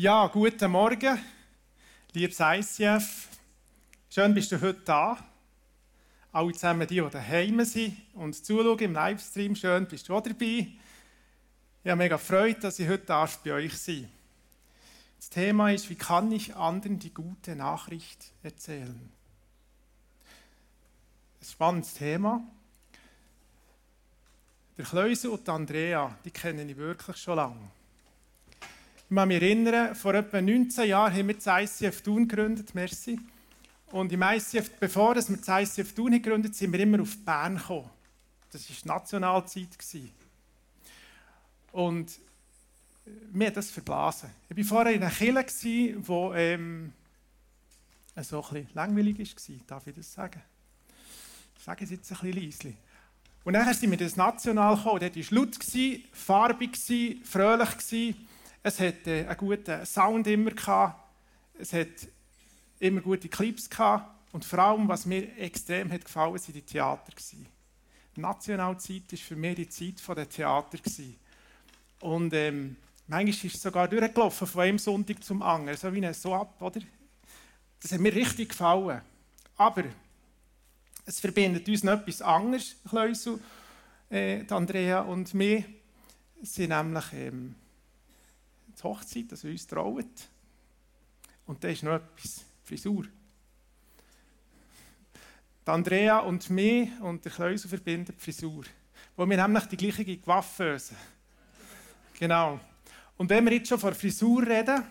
Ja, guten Morgen, liebes ICF. Schön, bist du heute da. Alle zusammen, die, die daheim sind und zuschauen im Livestream, schön, bist du auch dabei. Ich habe mega Freude, dass ich heute bei euch sein darf. Das Thema ist, wie kann ich anderen die gute Nachricht erzählen? Ein spannendes Thema. Der Kleuse und Andrea, die kenne ich wirklich schon lange. Ich kann mich erinnern, vor etwa 19 Jahren haben wir das ICF Thun gegründet, merci. Und im ICF, bevor wir das ICF Thun gegründet sind wir immer auf Bern gekommen. Das war Nationalzeit. Und mir hat das verblasen. Ich war vorher in einer Kirche, die ähm, so ein bisschen langweilig war, darf ich das sagen? Ich sage es jetzt ein bisschen leise. Und dann sind wir das National gekommen. Dort war laut, farbig, fröhlich. Es hatte äh, einen guten Sound immer. Gehabt. Es hat immer gute Clips. Gehabt. Und vor allem, was mir extrem hat gefallen hat, waren die Theater. Die Nationalzeit war für mich die Zeit der Theater. Und ähm, manchmal ist es sogar durchgelaufen, von einem Sonntag zum anderen. So wie ein so ab, oder? Das hat mir richtig gefallen. Aber es verbindet uns noch etwas anderes, Kleusel, äh, Andrea und. Es sind nämlich ähm, die Hochzeit, dass wir uns trauen. Und da ist noch etwas, Frisur. Die Andrea und mich und der Kleusel verbinden die Frisur. Wo wir nämlich die gleiche ösen. Genau. Und wenn wir jetzt schon von Frisur reden,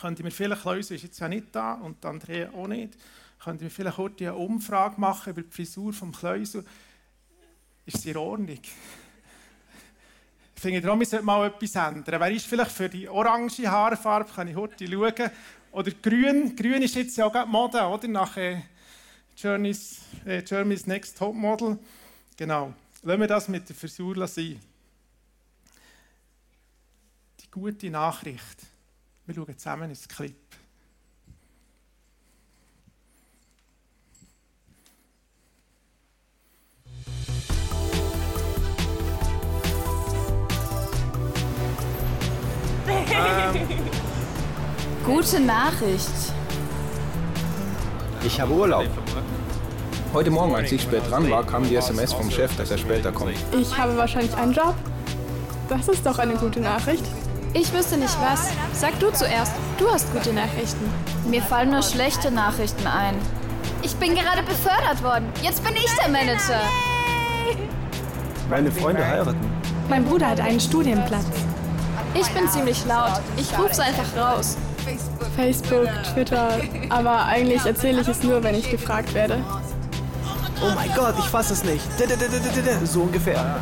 könnte mir vielleicht, Kleusel ist jetzt ja nicht da und Andrea auch nicht, Könnt ihr vielleicht kurz eine Umfrage machen über die Frisur vom Kleusel? Ist sie in Ordnung? Finde, darum sollte mal etwas ändern. Wer ist vielleicht für die orange Haarfarbe? Kann ich heute schauen. Oder grün. Grün ist jetzt ja auch gerade Mode, oder? Nach äh, Journey's, äh, Journey's Next Top Model. Genau. Lassen wir das mit der Frisur sein. Die gute Nachricht. Wir schauen zusammen ins Clip. Ähm, Gute Nachricht. Ich habe Urlaub. Heute Morgen, als ich spät dran war, kam die SMS vom Chef, dass er später kommt. Ich habe wahrscheinlich einen Job. Das ist doch eine gute Nachricht. Ich wüsste nicht was. Sag du zuerst. Du hast gute Nachrichten. Mir fallen nur schlechte Nachrichten ein. Ich bin gerade befördert worden. Jetzt bin ich der Manager. Meine Freunde heiraten. Mein Bruder hat einen Studienplatz. Ich bin ziemlich laut. Ich ruf's einfach raus. Facebook, Twitter, aber eigentlich erzähle ich es nur, wenn ich gefragt werde. Oh mein Gott, ich fasse es nicht. So ungefähr.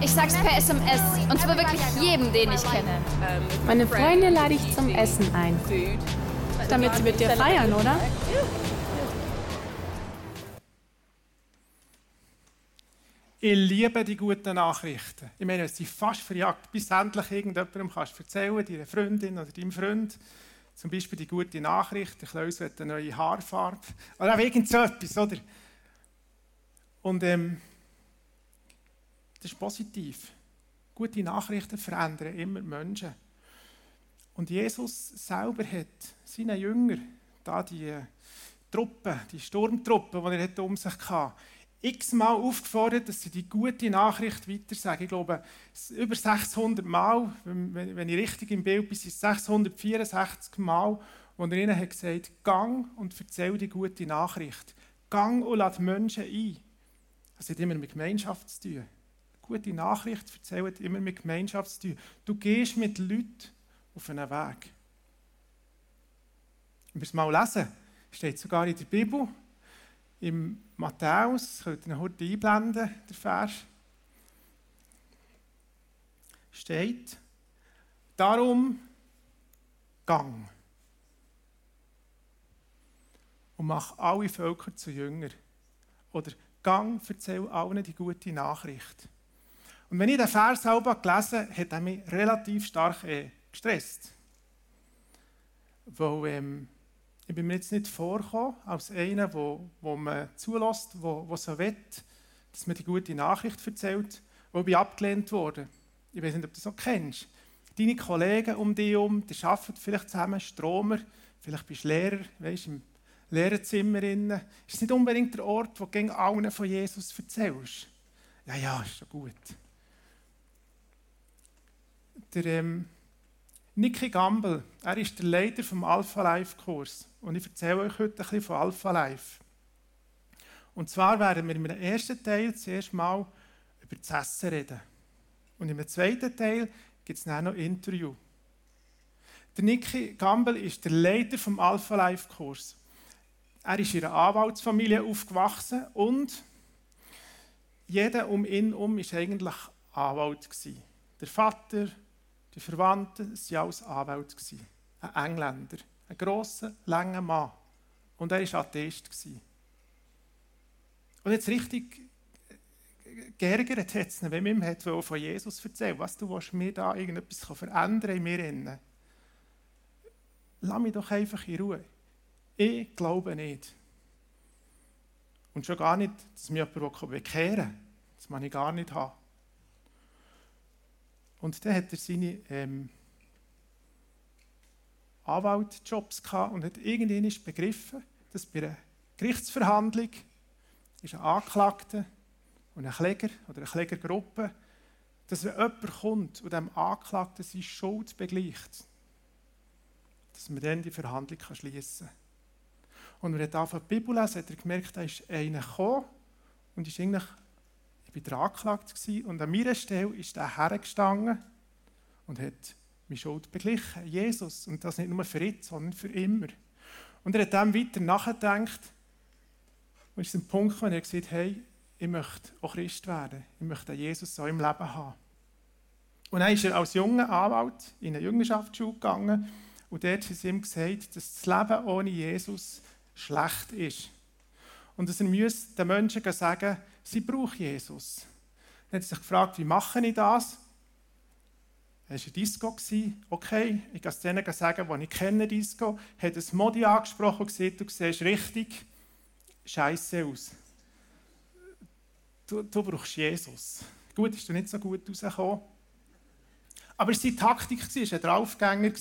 Ich sag's per SMS. Und zwar wirklich jedem, den ich kenne. Meine Freunde lade ich zum Essen ein. Damit sie mit dir feiern, oder? Ich liebe die guten Nachrichten. Ich meine, es sind fast verjagt, bis endlich irgendjemandem kannst erzählen, deiner Freundin oder deinem Freund, zum Beispiel die gute Nachricht, Klaus hat eine neue Haarfarbe, oder auch irgend so etwas, oder? Und ähm, das ist positiv. Gute Nachrichten verändern immer Menschen. Und Jesus selber hat seinen Jünger, da die Truppen, die Sturmtruppen, die er um sich hatte, x-mal aufgefordert, dass sie die gute Nachricht weitersagen. Ich glaube, über 600 Mal, wenn ich richtig im Bild bin, sind es 664 Mal, wo er ihnen hat gesagt gang und erzähl die gute Nachricht. Gang und lade Menschen ein. Das hat immer mit Gemeinschaft zu tun. Gute Nachricht erzählt immer mit Gemeinschaft zu tun. Du gehst mit Leuten auf einen Weg. Wenn wir es mal lesen, steht sogar in der Bibel, im Matthäus, könnt ihr ihn heute einblenden, der Vers, steht, darum gang und mach alle Völker zu Jünger. Oder gang, erzähl allen die gute Nachricht. Und wenn ich den Vers selber gelesen habe, hat er mich relativ stark äh, gestresst. Weil ähm, ich bin mir jetzt nicht vorgekommen als einer, wo, wo man zulässt, wo, wo so will, dass man die gute Nachricht erzählt, wo ich abgelehnt wurde. Ich weiß nicht, ob du das auch kennst. deine Kollegen um dich herum, die arbeiten vielleicht zusammen, Stromer, vielleicht bist du Lehrer, weißt, im Lehrerzimmer. Ist es nicht unbedingt der Ort, wo du allen von Jesus erzählst? Ja, ja, ist schon gut. Der ähm, Niki Gamble, er ist der Leiter vom Alpha Life Kurs. Und ich erzähle euch heute ein bisschen von Alpha Life. Und zwar werden wir im ersten Teil zuerst mal über das Essen reden. Und im zweiten Teil gibt es dann noch ein Interview. Der Niki Gamble ist der Leiter vom Alpha Life Kurs. Er ist in einer Anwaltsfamilie aufgewachsen und jeder um ihn herum war eigentlich Anwalt. Der Vater, die Verwandten, sie waren alles Anwälte. Ein Engländer, ein grosser, langer Mann. Und er war Atheist. Und jetzt richtig geärgert hat es wenn man ihm von Jesus erzählt was du willst mir da irgendetwas verändern in mir. Lass mich doch einfach in Ruhe. Ich glaube nicht. Und schon gar nicht, dass mich jemand bekehren will. Das kann ich gar nicht haben. Und dann hat er seine ähm, Anwaltjobs gehabt und hat irgendwann begriffen, dass bei einer Gerichtsverhandlung ist ein Anklagter und ein Kläger oder eine Klägergruppe, dass wenn jemand kommt und dem Anklagten seine Schuld begleicht, dass man dann die Verhandlung schließen kann. Und wenn er anfängt die Bibel lesen, hat er gemerkt, da ist einer gekommen und ist eigentlich, ich war angeklagt und an meiner Stelle ist er hergestanden und hat meine Schuld beglichen, Jesus. Und das nicht nur für jetzt, sondern für immer. Und er hat dann weiter nachgedacht und ist zum Punkt gekommen, wo er gesagt hey, ich möchte auch Christ werden. Ich möchte Jesus so im Leben haben. Und dann ist er als junger Anwalt in eine Jüngerschaftsschule gegangen und dort hat sie ihm gesagt, dass das Leben ohne Jesus schlecht ist. Und dass er den Menschen sagen sie brauchen Jesus. Dann hat er sich gefragt, wie mache ich das? Er war Disco. Okay, ich kann es denen sagen, die ich kenne, Disco. Hat ein Modi angesprochen und gesagt, du siehst richtig scheiße aus. Du, du brauchst Jesus. Gut, ist du nicht so gut rausgekommen. Aber seine Taktik war, er war ein Draufgänger.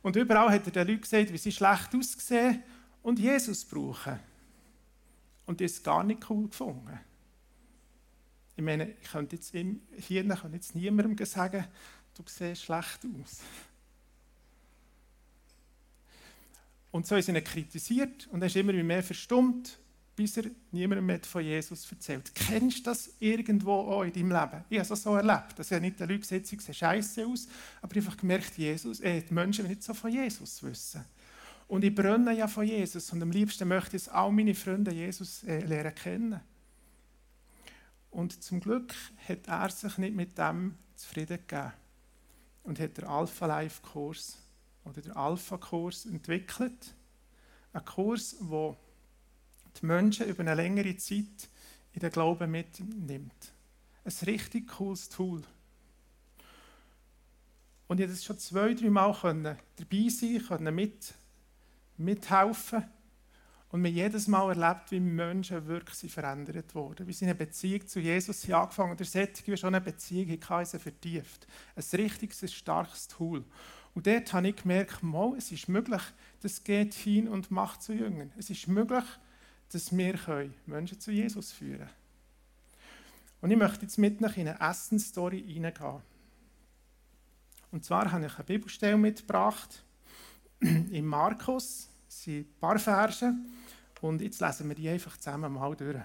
Und überall hat er den Leuten gesagt, wie sie schlecht aussehen und Jesus brauchen. Und das gar nicht cool gefunden. Ich meine, ich könnte jetzt im, hier kann jetzt niemandem sagen, du siehst schlecht aus. Und so ist er kritisiert und er ist immer mehr verstummt, bis er niemandem mehr von Jesus erzählt. Kennst du das irgendwo auch in deinem Leben? Ich habe es so erlebt, dass er nicht den Leuten gesagt sie sehen scheiße aus, aber einfach gemerkt, Jesus, äh, die Menschen nicht so von Jesus wissen. Und ich brenne ja von Jesus und am liebsten möchte ich auch meine Freunde Jesus äh, lernen kennen. Und zum Glück hat er sich nicht mit dem zufrieden gegeben und hat den Alpha Life Kurs oder den Alpha Kurs entwickelt. Ein Kurs, wo die Menschen über eine längere Zeit in den Glauben mitnimmt. Ein richtig cooles Tool. Und ich konnte schon zwei, drei Mal dabei sein, können mit mithelfen. Und wir jedes Mal erlebt, wie Menschen wirklich verändert wurden. Wie sie eine Beziehung zu Jesus haben angefangen und der wie schon eine Beziehung hatten, vertieft. Ein richtiges, ein starkes Tool. Und dort habe ich gemerkt, mal, es ist möglich, das geht hin und macht zu Jüngern. Es ist möglich, dass wir Menschen zu Jesus führen können. Und ich möchte jetzt mit euch in eine Essensstory hineingehen. Und zwar habe ich eine Bibelstelle mitgebracht, in Markus, sind ein paar Verse. Und jetzt lesen wir die einfach zusammen mal durch.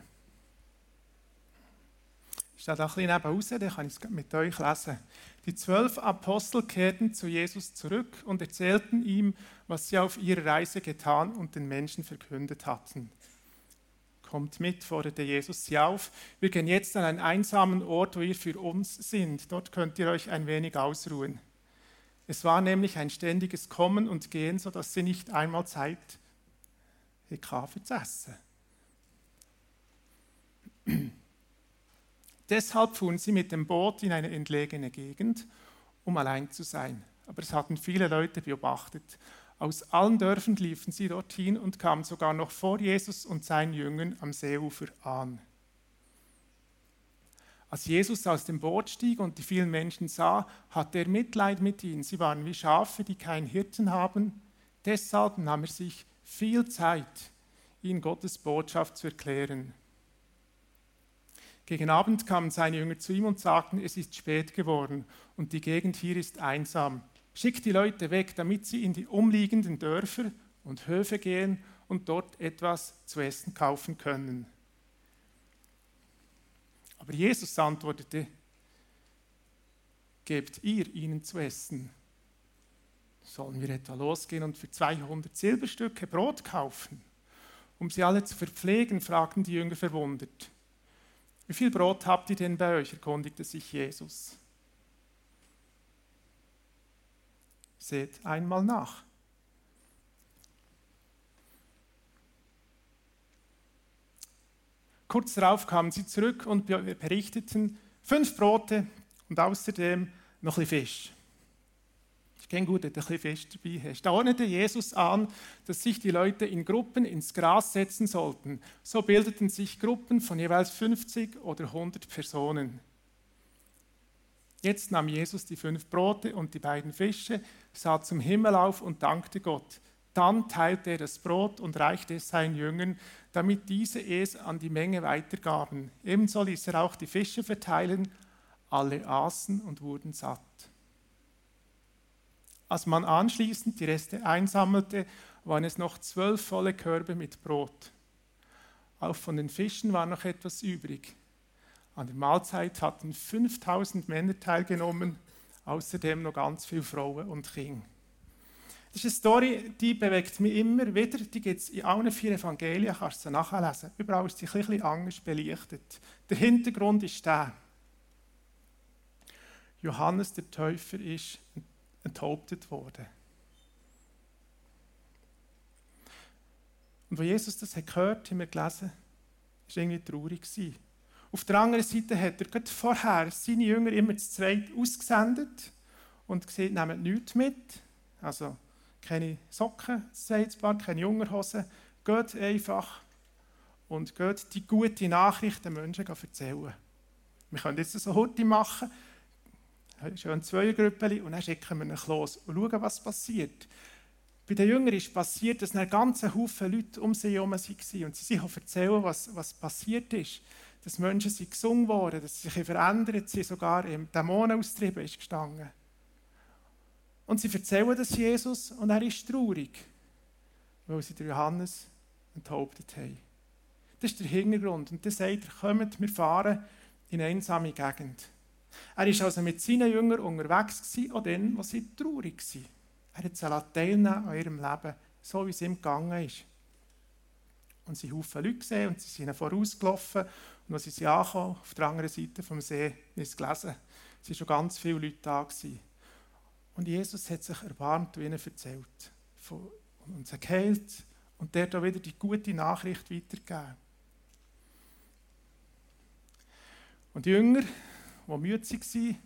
Ich stehe da ein bisschen nebenraus, dann kann ich es mit euch lesen. Die zwölf Apostel kehrten zu Jesus zurück und erzählten ihm, was sie auf ihrer Reise getan und den Menschen verkündet hatten. Kommt mit, forderte Jesus sie auf. Wir gehen jetzt an einen einsamen Ort, wo ihr für uns sind. Dort könnt ihr euch ein wenig ausruhen. Es war nämlich ein ständiges Kommen und Gehen, sodass sie nicht einmal Zeit für zu essen. Deshalb fuhren sie mit dem Boot in eine entlegene Gegend, um allein zu sein. Aber es hatten viele Leute beobachtet. Aus allen Dörfern liefen sie dorthin und kamen sogar noch vor Jesus und seinen Jüngern am Seeufer an. Als Jesus aus dem Boot stieg und die vielen Menschen sah, hatte er Mitleid mit ihnen. Sie waren wie Schafe, die keinen Hirten haben. Deshalb nahm er sich viel Zeit, ihnen Gottes Botschaft zu erklären. Gegen Abend kamen seine Jünger zu ihm und sagten, es ist spät geworden und die Gegend hier ist einsam. Schickt die Leute weg, damit sie in die umliegenden Dörfer und Höfe gehen und dort etwas zu essen kaufen können. Aber Jesus antwortete, gebt ihr ihnen zu essen. Sollen wir etwa losgehen und für 200 Silberstücke Brot kaufen? Um sie alle zu verpflegen, fragten die Jünger verwundert. Wie viel Brot habt ihr denn bei euch? erkundigte sich Jesus. Seht einmal nach. Kurz darauf kamen sie zurück und berichteten, fünf Brote und außerdem noch ein Fisch. Ich kenne gut, dass du ein bisschen Fisch dabei hast. Da ordnete Jesus an, dass sich die Leute in Gruppen ins Gras setzen sollten. So bildeten sich Gruppen von jeweils 50 oder 100 Personen. Jetzt nahm Jesus die fünf Brote und die beiden Fische, sah zum Himmel auf und dankte Gott. Dann teilte er das Brot und reichte es seinen Jüngern, damit diese es an die Menge weitergaben. Ebenso ließ er auch die Fische verteilen. Alle aßen und wurden satt. Als man anschließend die Reste einsammelte, waren es noch zwölf volle Körbe mit Brot. Auch von den Fischen war noch etwas übrig. An der Mahlzeit hatten 5000 Männer teilgenommen, außerdem noch ganz viele Frauen und Kinder. Das ist eine Story, die bewegt mich immer wieder. Die gibt es in allen vier Evangelien, kannst du nachlesen. Überall ist sie ein bisschen anders belichtet. Der Hintergrund ist der. Johannes der Täufer ist enthauptet worden. Und als Jesus das hat gehört, haben gelesen, war irgendwie traurig. Auf der anderen Seite hat er gerade vorher seine Jünger immer zu zweit ausgesendet und gesagt, nehmt nichts mit. Also keine Socken, sagt keine Jungerhosen. Geht einfach und geht die gute Nachricht den Menschen erzählen. Wir können jetzt so heute machen, schön zwei Gruppen und dann schicken wir ihn los und schauen, was passiert. Bei den Jüngern ist passiert, dass ein ganzer Haufen Leute um sie herum waren und sie sich erzählen, was, was passiert ist. Dass Menschen sind gesungen worden, dass sie sich verändert sind, sogar im Dämonen austrieben ist gestanden. Und sie erzählen das Jesus und er ist traurig, weil sie den Johannes enthauptet haben. Das ist der Hintergrund. Und dann sagt er, kommt, wir fahren in eine einsame Gegend. Er war also mit seinen Jüngern unterwegs, gewesen, auch dann, als sie traurig waren. Er hat sie teilnehmen an ihrem Leben, so wie es ihm gegangen ist. Und sie haben Haufen Leute gesehen und sie sind ihnen vorausgelaufen. Und als sie ankamen, auf der anderen Seite vom See, ist gelesen, es waren schon ganz viele Leute da. Gewesen. Und Jesus hat sich erbarmt und ihnen erzählt und sie geheilt und der da wieder die gute Nachricht weitergegeben. Und die Jünger, die müde waren,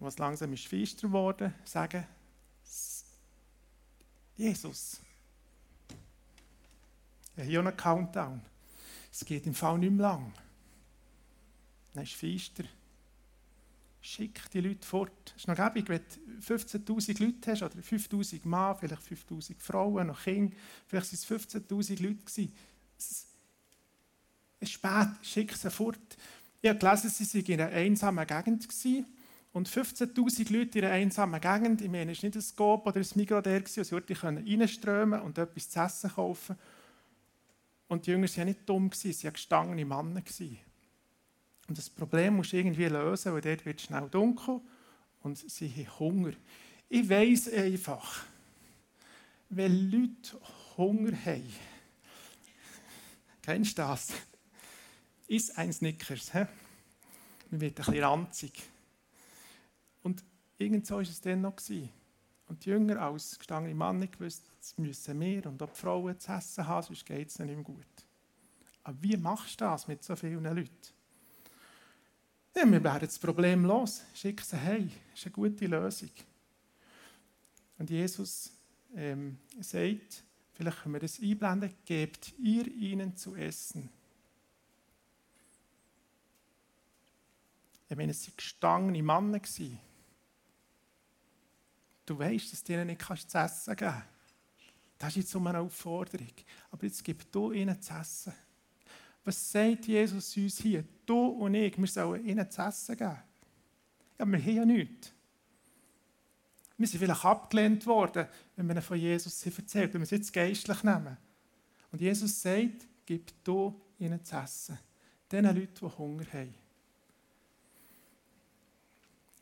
was langsam ist feister geworden, sagen, Jesus, habe hier einen Countdown. Es geht im Fall nicht mehr lang. Dann ist feister. Schick die Leute fort. Es ist noch gäbig, wenn du 15'000 Leute hast, oder 5'000 Mann, vielleicht 5'000 Frauen, noch Kinder, vielleicht waren es 15'000 Leute. Es ist spät, schick sie fort. Ich habe gelesen, sie waren in einer einsamen Gegend. Und 15'000 Leute in einer einsamen Gegend, ich meine, es war nicht ein Scope oder ein Migros der, wo sie wirklich reinströmen und etwas zu essen kaufen Und die Jünger waren ja nicht dumm, sie waren gestangene Männer. Und das Problem musst du irgendwie lösen, weil dort wird es schnell dunkel und sie haben Hunger. Ich weiß einfach, wenn Leute Hunger haben, kennst du das? Ist ein Snickers. He? Man wird ein bisschen ranzig. Und irgend so war es dann noch. Gewesen. Und die Jünger als gestangene Männer gewusst, jetzt müssen wir und auch die Frauen zu essen haben, sonst geht es nicht mehr gut. Aber wie machst du das mit so vielen Leuten? Ja, wir werden das Problem los. Schick sie hey, das ist eine gute Lösung. Und Jesus ähm, sagt, vielleicht können wir das einblenden, gebt ihr ihnen zu essen. Ich meine, es waren gestangene Männer. Du weißt, dass du ihnen nicht zu essen geben kannst. Das ist jetzt um eine Aufforderung. Aber jetzt gib du ihnen zu essen. Was sagt Jesus uns hier? Du und ich, wir sollen ihnen zu essen geben. Ja, wir haben ja nichts. Wir sind vielleicht abgelehnt worden, wenn wir von Jesus erzählt, wenn wir es jetzt geistlich nehmen. Und Jesus sagt, gib du ihnen zu essen. Den Leuten, die Hunger haben.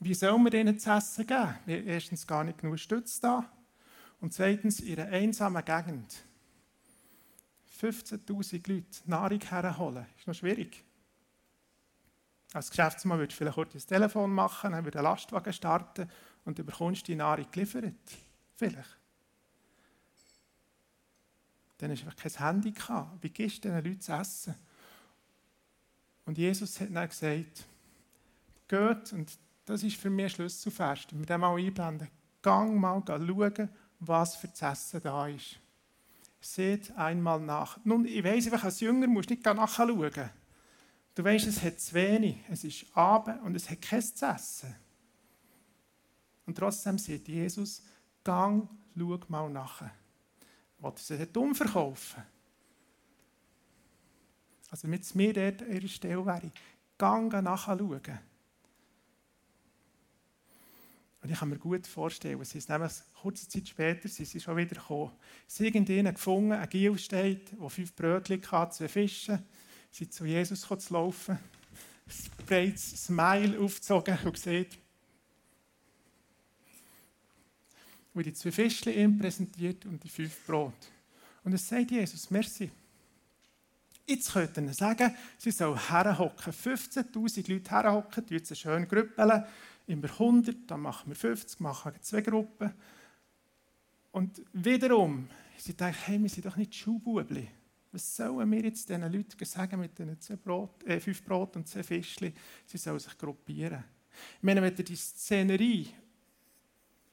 Wie sollen wir ihnen zu essen geben? Erstens gar nicht genug Stütze da und zweitens in einer einsamen Gegend. 15.000 Leute Nahrung herholen, ist noch schwierig. Als Geschäftsmann würdest du vielleicht kurz das Telefon machen, dann würde ein Lastwagen starten und du bekommst die Nahrung geliefert. Vielleicht. Dann hast du einfach kein Handy gehabt. Wie gibst du diesen Leuten zu essen? Und Jesus hat dann gesagt, geht, und das ist für mich ein Schlüsselfest, wenn wir den mal einblenden, gang mal schauen, was für zu essen da ist. Seht einmal nach. Nun, ich weiss einfach, als Jünger musst du nicht nachschauen. Du weißt, es hat zu wenig, es ist Abend und es hat kein zu essen. Und trotzdem sagt Jesus, gang, schau mal nach. Wollt ihr sie umverkaufen? Also mit mir dort an ihrer Stelle wäre, gang nachschauen. Und ich kann mir gut vorstellen, sie ist nämlich kurze Zeit später sind sie schon wieder gekommen. Sie haben irgendjemanden gefunden, ein Giel steht, der fünf Brötchen hatte, zwei Fische. Sie sind zu Jesus zu laufen, ein breites Smile aufgezogen und gesagt, wie die zwei Fische ihm präsentiert und die fünf Brot. Und es sagt Jesus, merci. Jetzt könnt ihr sagen, sie sollen herhocken. 15'000 Leute herhocken, die jetzt schön grüppeln immer 100, dann machen wir 50, machen zwei Gruppen. Und wiederum, sie denken, hey, wir sind doch nicht Schuhbubli. Was sollen wir jetzt diesen Leuten sagen mit diesen zwei Brot, äh, fünf Brot und zwei Fischchen? Sie sollen sich gruppieren. Ich meine, wenn du die Szenerie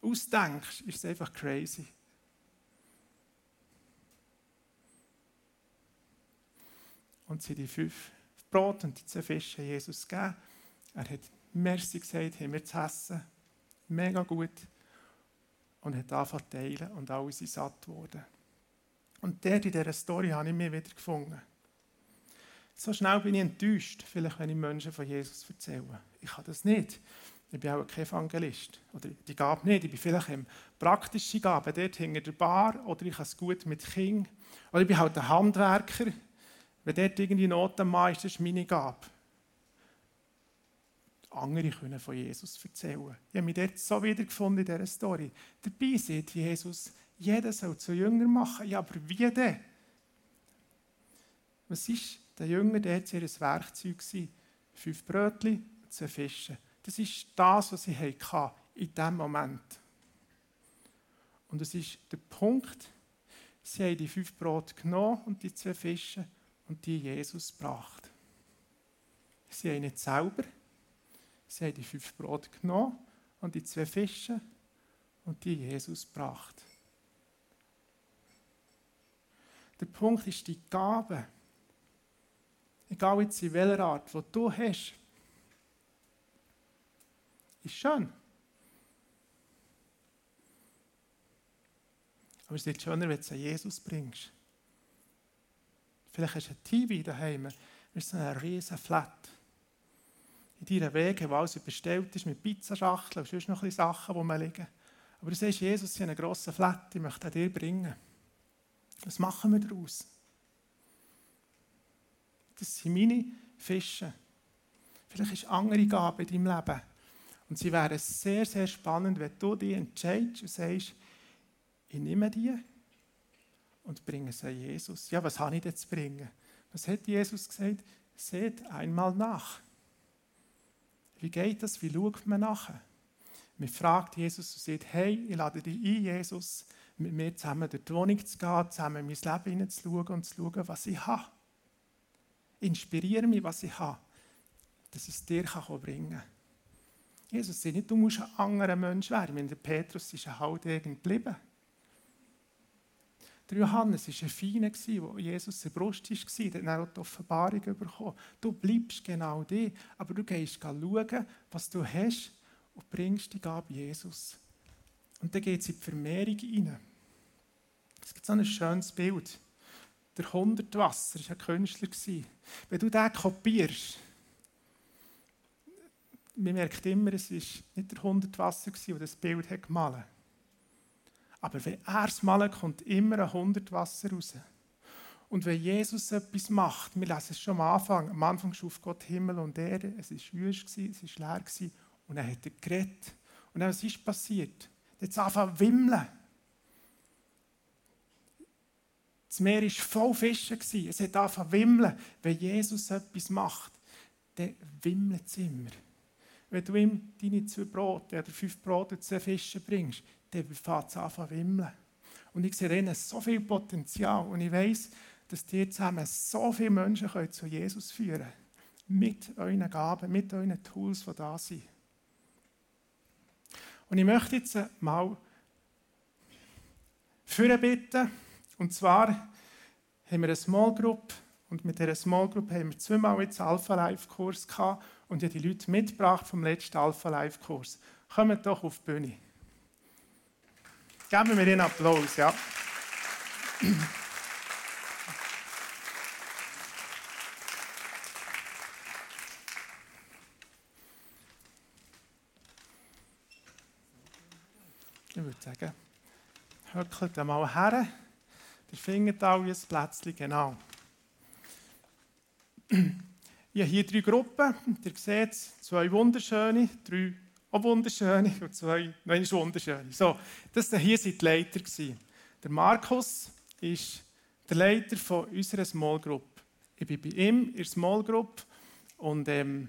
ausdenkst, ist es einfach crazy. Und sie die fünf Brot und die zwei Fische Jesus gegeben. Er hat Merci gesagt, haben wir zu essen. Mega gut. Und hat angefangen zu teilen und alle sind satt geworden. Und dort in dieser Story habe ich mich wieder gefunden. So schnell bin ich enttäuscht, vielleicht wenn ich Menschen von Jesus erzähle. Ich kann das nicht. Ich bin auch kein Evangelist. Oder die Gabe nicht. Ich bin vielleicht im praktischen Gabe, dort hinter der Bar. Oder ich habe es gut mit Kindern. Oder ich bin halt ein Handwerker. Wenn dort irgendwie Not am ist, das ist meine Gabe andere können von Jesus erzählen. Ich habe mich dort so wiedergefunden in dieser Story. Dabei sieht Jesus, jeder soll zu Jünger machen. Ja, aber wie denn? Was ist der Jünger, der hat ihr Werkzeug gewesen? Fünf Brötchen und zwei Fische. Das ist das, was sie hatten in diesem Moment. Und es ist der Punkt, sie haben die fünf Brote genommen und die zwei Fische und die Jesus gebracht. Sie haben nicht selber Sie haben die fünf Brote genommen und die zwei Fische und die Jesus gebracht. Der Punkt ist die Gabe. Egal jetzt in welcher Art, die du hast, ist schön. Aber es ist schöner, wenn du es an Jesus bringst. Vielleicht hast du ein TV daheim, mit so einer riesen Flat in deinen Wegen, wo alles bestellt ist, mit Pizzaschachteln und sonst noch ein Sachen, die man liegen. Aber du sagst, Jesus, ich habe einen grossen Flat, ich möchte dir bringen. Was machen wir daraus? Das sind meine Fische. Vielleicht ist andere Gabe in deinem Leben. Und sie wären sehr, sehr spannend, wenn du dich entscheidest und sagst, ich nehme die und bringe sie an Jesus. Ja, was habe ich denn zu bringen? Was hat Jesus gesagt? Seht einmal nach. Wie geht das? Wie schaut man nachher? Man fragt Jesus und sagt, hey, ich lade dich ein, Jesus, mit mir zusammen durch die Wohnung zu gehen, zusammen in mein Leben hineinzuschauen und zu schauen, was ich habe. Inspiriere mich, was ich habe, dass ich es dir bringen kann. Jesus sagt nicht, du musst ein anderer Mensch werden. Wenn der Petrus ist ein Haudegen geblieben. Der Johannes war ein Feiner, wo Jesus in der Brust war. Der hat auch die Offenbarung bekommen. Du bleibst genau die, aber du gehst schauen, was du hast und bringst die Gabe Jesus. Und dann geht es in die Vermehrung rein. Es gibt so ein schönes Bild. Der Hundertwasser war ein Künstler. Wenn du den kopierst, man merkt immer, es war nicht der Hundertwasser, der das Bild gemalt hat. Aber wenn er es malt, kommt immer ein Hundertwasser raus. Und wenn Jesus etwas macht, wir lesen es schon am Anfang, am Anfang schuf Gott Himmel und Erde, es war wüst, es war leer und dann hat er geredet. Und dann, was ist passiert? Jetzt anfangen wimmeln. Das Meer war voll Fischen. Es hat angefangen wimmeln. Wenn Jesus etwas macht, dann wimmelt es immer. Wenn du ihm deine zwei Brote oder fünf Brote und zwei Fische bringst, dann fängt es an zu wimmeln. Und ich sehe ihnen so viel Potenzial. Und ich weiß, dass ihr zusammen so viele Menschen könnt zu Jesus führen könnt. Mit euren Gaben, mit euren Tools, die da sind. Und ich möchte jetzt mal für bitten. Und zwar haben wir eine Small Group. Und mit dieser Small Group haben wir zweimal jetzt Alpha Life Kurs gehabt. Und die Leute mitgebracht vom letzten Alpha Life Kurs. Kommt doch auf die Bühne. Geben wir ihnen Applaus, ja. Ich würde sagen, höckelt mal her. Der findet alle ein Plätzchen, genau. Ich habe hier drei Gruppen. Ihr seht zwei wunderschöne, drei auch wunderschöne und zwei nein, wunderschöne. So, das hier die Leiter. Der Markus ist der Leiter von unserer Small Group. Ich bin bei ihm in der Small Group und ähm,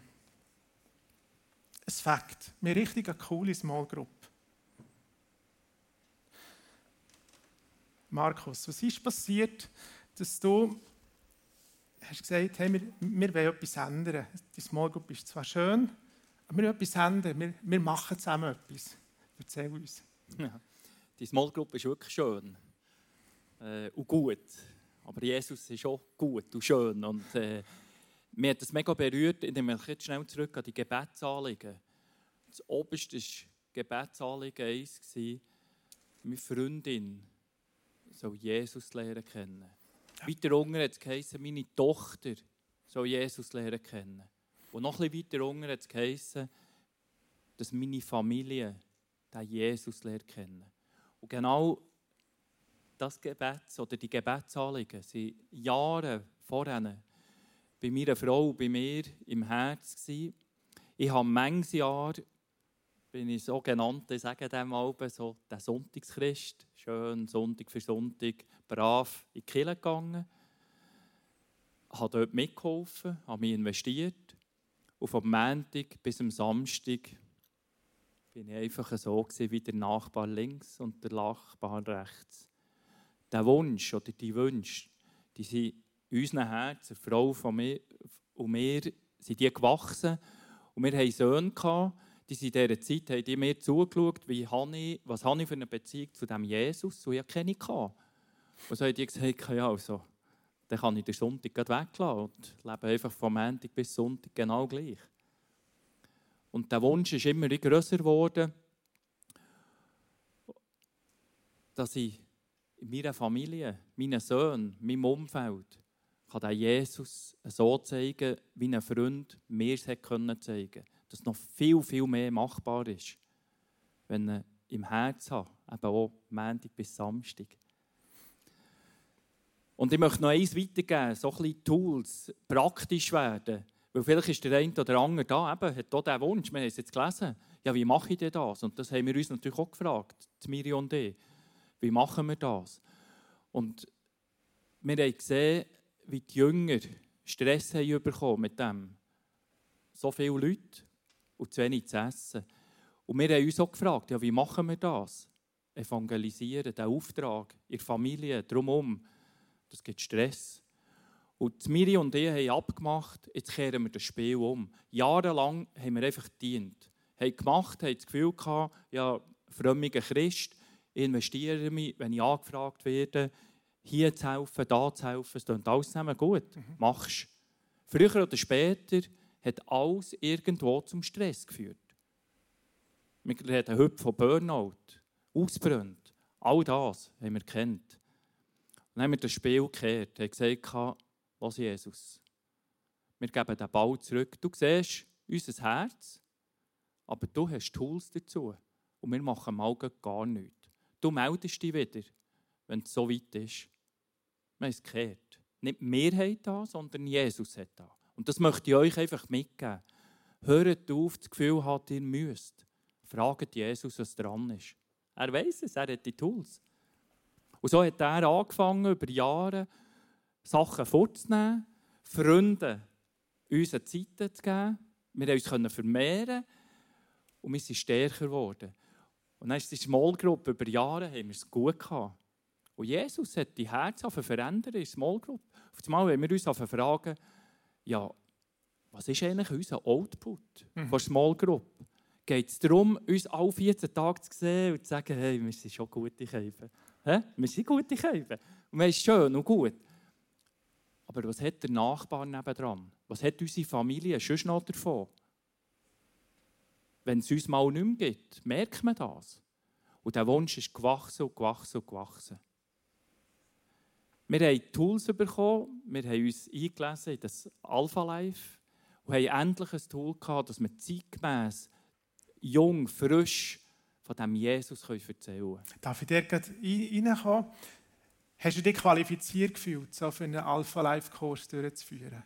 ein Fakt. Wir haben richtig eine coole Small Group. Markus, was ist passiert, dass du hast gesagt, hey, wir, wir wollen etwas ändern. Die Small Group ist zwar schön, aber wir etwas ändern. Wir, wir machen zusammen etwas. Erzähl uns. Ja, die Small Group ist wirklich schön äh, und gut. Aber Jesus ist auch gut und schön. Und, äh, mir hat das mega berührt, indem ich jetzt schnell zurück an die Gebetsanliegen. Das oberste war Gebetsanliegen 1, meine Freundin soll Jesus lernen kennen. Weiter unten hat es geheißen, meine Tochter soll Jesus lernen kennen. Und noch bisschen weiter unten hat es geheißen, dass meine Familie den Jesus lernt kennen. Und genau das Gebet oder die Gebetsanliegen sind Jahre vorher bei meiner Frau, bei mir im Herz gewesen. Ich habe manches Jahr bin ich so genannt, ich sage dem Alben, so der Sonntagschrist, schön Sonntag für Sonntag, brav in die Kirche gegangen, habe dort mitgeholfen, habe mich investiert und vom Montag bis am Samstag bin ich einfach so wie der Nachbar links und der Nachbar rechts. Der Wunsch oder die Wünsche, die sind in unseren Herzen, Frau von mir und mir, sind die gewachsen. Und wir hatten Söhne, gehabt, die in dieser Zeit haben die mir zugeschaut, wie habe ich, was habe ich für eine Beziehung zu dem Jesus, und ich keine hatte. Und so haben die gesagt, ja, also, dann kann ich den Sonntag weglassen und lebe einfach von Montag bis Sonntag genau gleich. Und der Wunsch ist immer größer geworden, dass ich in meiner Familie, meinen Söhnen, meinem Umfeld, kann den Jesus so zeigen, wie ein Freund mir es zeigen konnte. Dass noch viel, viel mehr machbar ist, wenn er im Herz hat, eben auch Montag bis Samstag. Und ich möchte noch eins weitergeben, so ein bisschen Tools, praktisch werden. Weil vielleicht ist der eine oder andere da, eben, hat auch diesen Wunsch, wir haben es jetzt gelesen, ja, wie mache ich denn das? Und das haben wir uns natürlich auch gefragt, Miri und ich. Wie machen wir das? Und wir haben gesehen, wie die Jünger Stress haben bekommen mit dem. So viele Leute und zu wenig zu essen. Und wir haben uns auch gefragt, ja, wie machen wir das? Evangelisieren, den Auftrag der Familie, drumherum das gibt Stress. Und Miri und ich haben abgemacht, jetzt kehren wir das Spiel um. Jahrelang haben wir einfach gedient. Haben gemacht, haben das Gefühl gehabt, ja, frömmiger Christ, investiere mich, wenn ich angefragt werde, hier zu helfen, da zu helfen. Es klingt alles zusammen gut. Mhm. Machst. Früher oder später hat alles irgendwo zum Stress geführt. Wir reden heute von Burnout, ausbrennt. All das haben wir kennt. Dann haben wir das Spiel gekehrt. Wir haben gesagt, was Jesus, wir geben den Ball zurück. Du siehst unser Herz, aber du hast Tools dazu. Und wir machen mal gar nichts. Du meldest dich wieder, wenn es so weit ist. Wir haben es gekehrt. Nicht wir haben da, sondern Jesus hat da. Und das möchte ich euch einfach mitgeben. Hört auf, das Gefühl hat, ihr müsst. Fragt Jesus, was dran ist. Er weiß es, er hat die Tools. Und so hat er angefangen, über Jahre Sachen vorzunehmen, Freunde unsere Zeiten zu geben. Wir konnten uns vermehren und wir sind stärker geworden. Und dann ist die Small Group über Jahre haben wir es gut gehabt. Und Jesus hat die Herzen verändert in der Small Group. Auf einmal haben wir uns fragen, ja, was ist eigentlich unser Output mhm. von Small Group? Geht es darum, uns alle 14 Tage zu sehen und zu sagen, hey, wir sind schon gute Käfer. Wir sind gute Käfer. Und wir sind schön und gut. Aber was hat der Nachbar nebendran? Was hat unsere Familie schon noch davon? Wenn es uns mal nicht mehr gibt, merkt man das. Und der Wunsch ist gewachsen und gewachsen und gewachsen. Wir haben Tools bekommen, wir haben uns eingelesen in das Alpha Life und haben endlich ein Tool gehabt, dass wir zeitgemäß, jung, frisch von dem Jesus erzählen können. Darf ich dir gerade reinkommen? Hast du dich qualifiziert gefühlt, so für einen Alpha Life Kurs durchzuführen?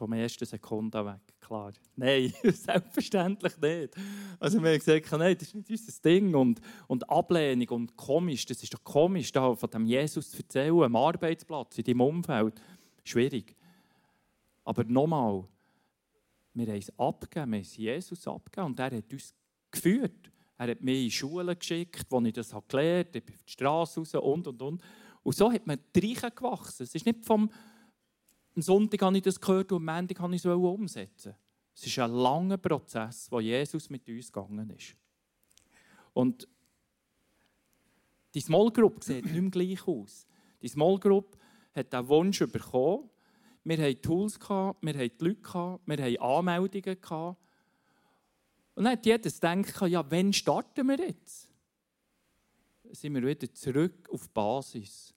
Vom ersten Sekunde weg, klar. Nein, selbstverständlich nicht. Also wir haben gesagt, nein, das ist nicht unser Ding. Und, und Ablehnung und komisch, das ist doch komisch, da von dem Jesus zu erzählen, am Arbeitsplatz, in deinem Umfeld. Schwierig. Aber nochmal, wir haben es abgegeben, wir haben es Jesus abgegeben und er hat uns geführt. Er hat mich in Schulen geschickt, wo ich das gelernt habe, ich bin auf die Straße raus und, und, und. Und so hat man Reichen gewachsen. Es ist nicht vom am Sonntag habe ich das gehört und am Montag habe ich es umsetzen. Es ist ein langer Prozess, wo Jesus mit uns gegangen ist. Und die Small Group sieht nicht mehr gleich aus. Die Small Group hat den Wunsch bekommen. Wir hatten Tools, wir hatten Leute, wir hatten Anmeldungen. Und dann hat jeder gedacht, ja, wann starten wir jetzt? sind wir wieder zurück auf die Basis.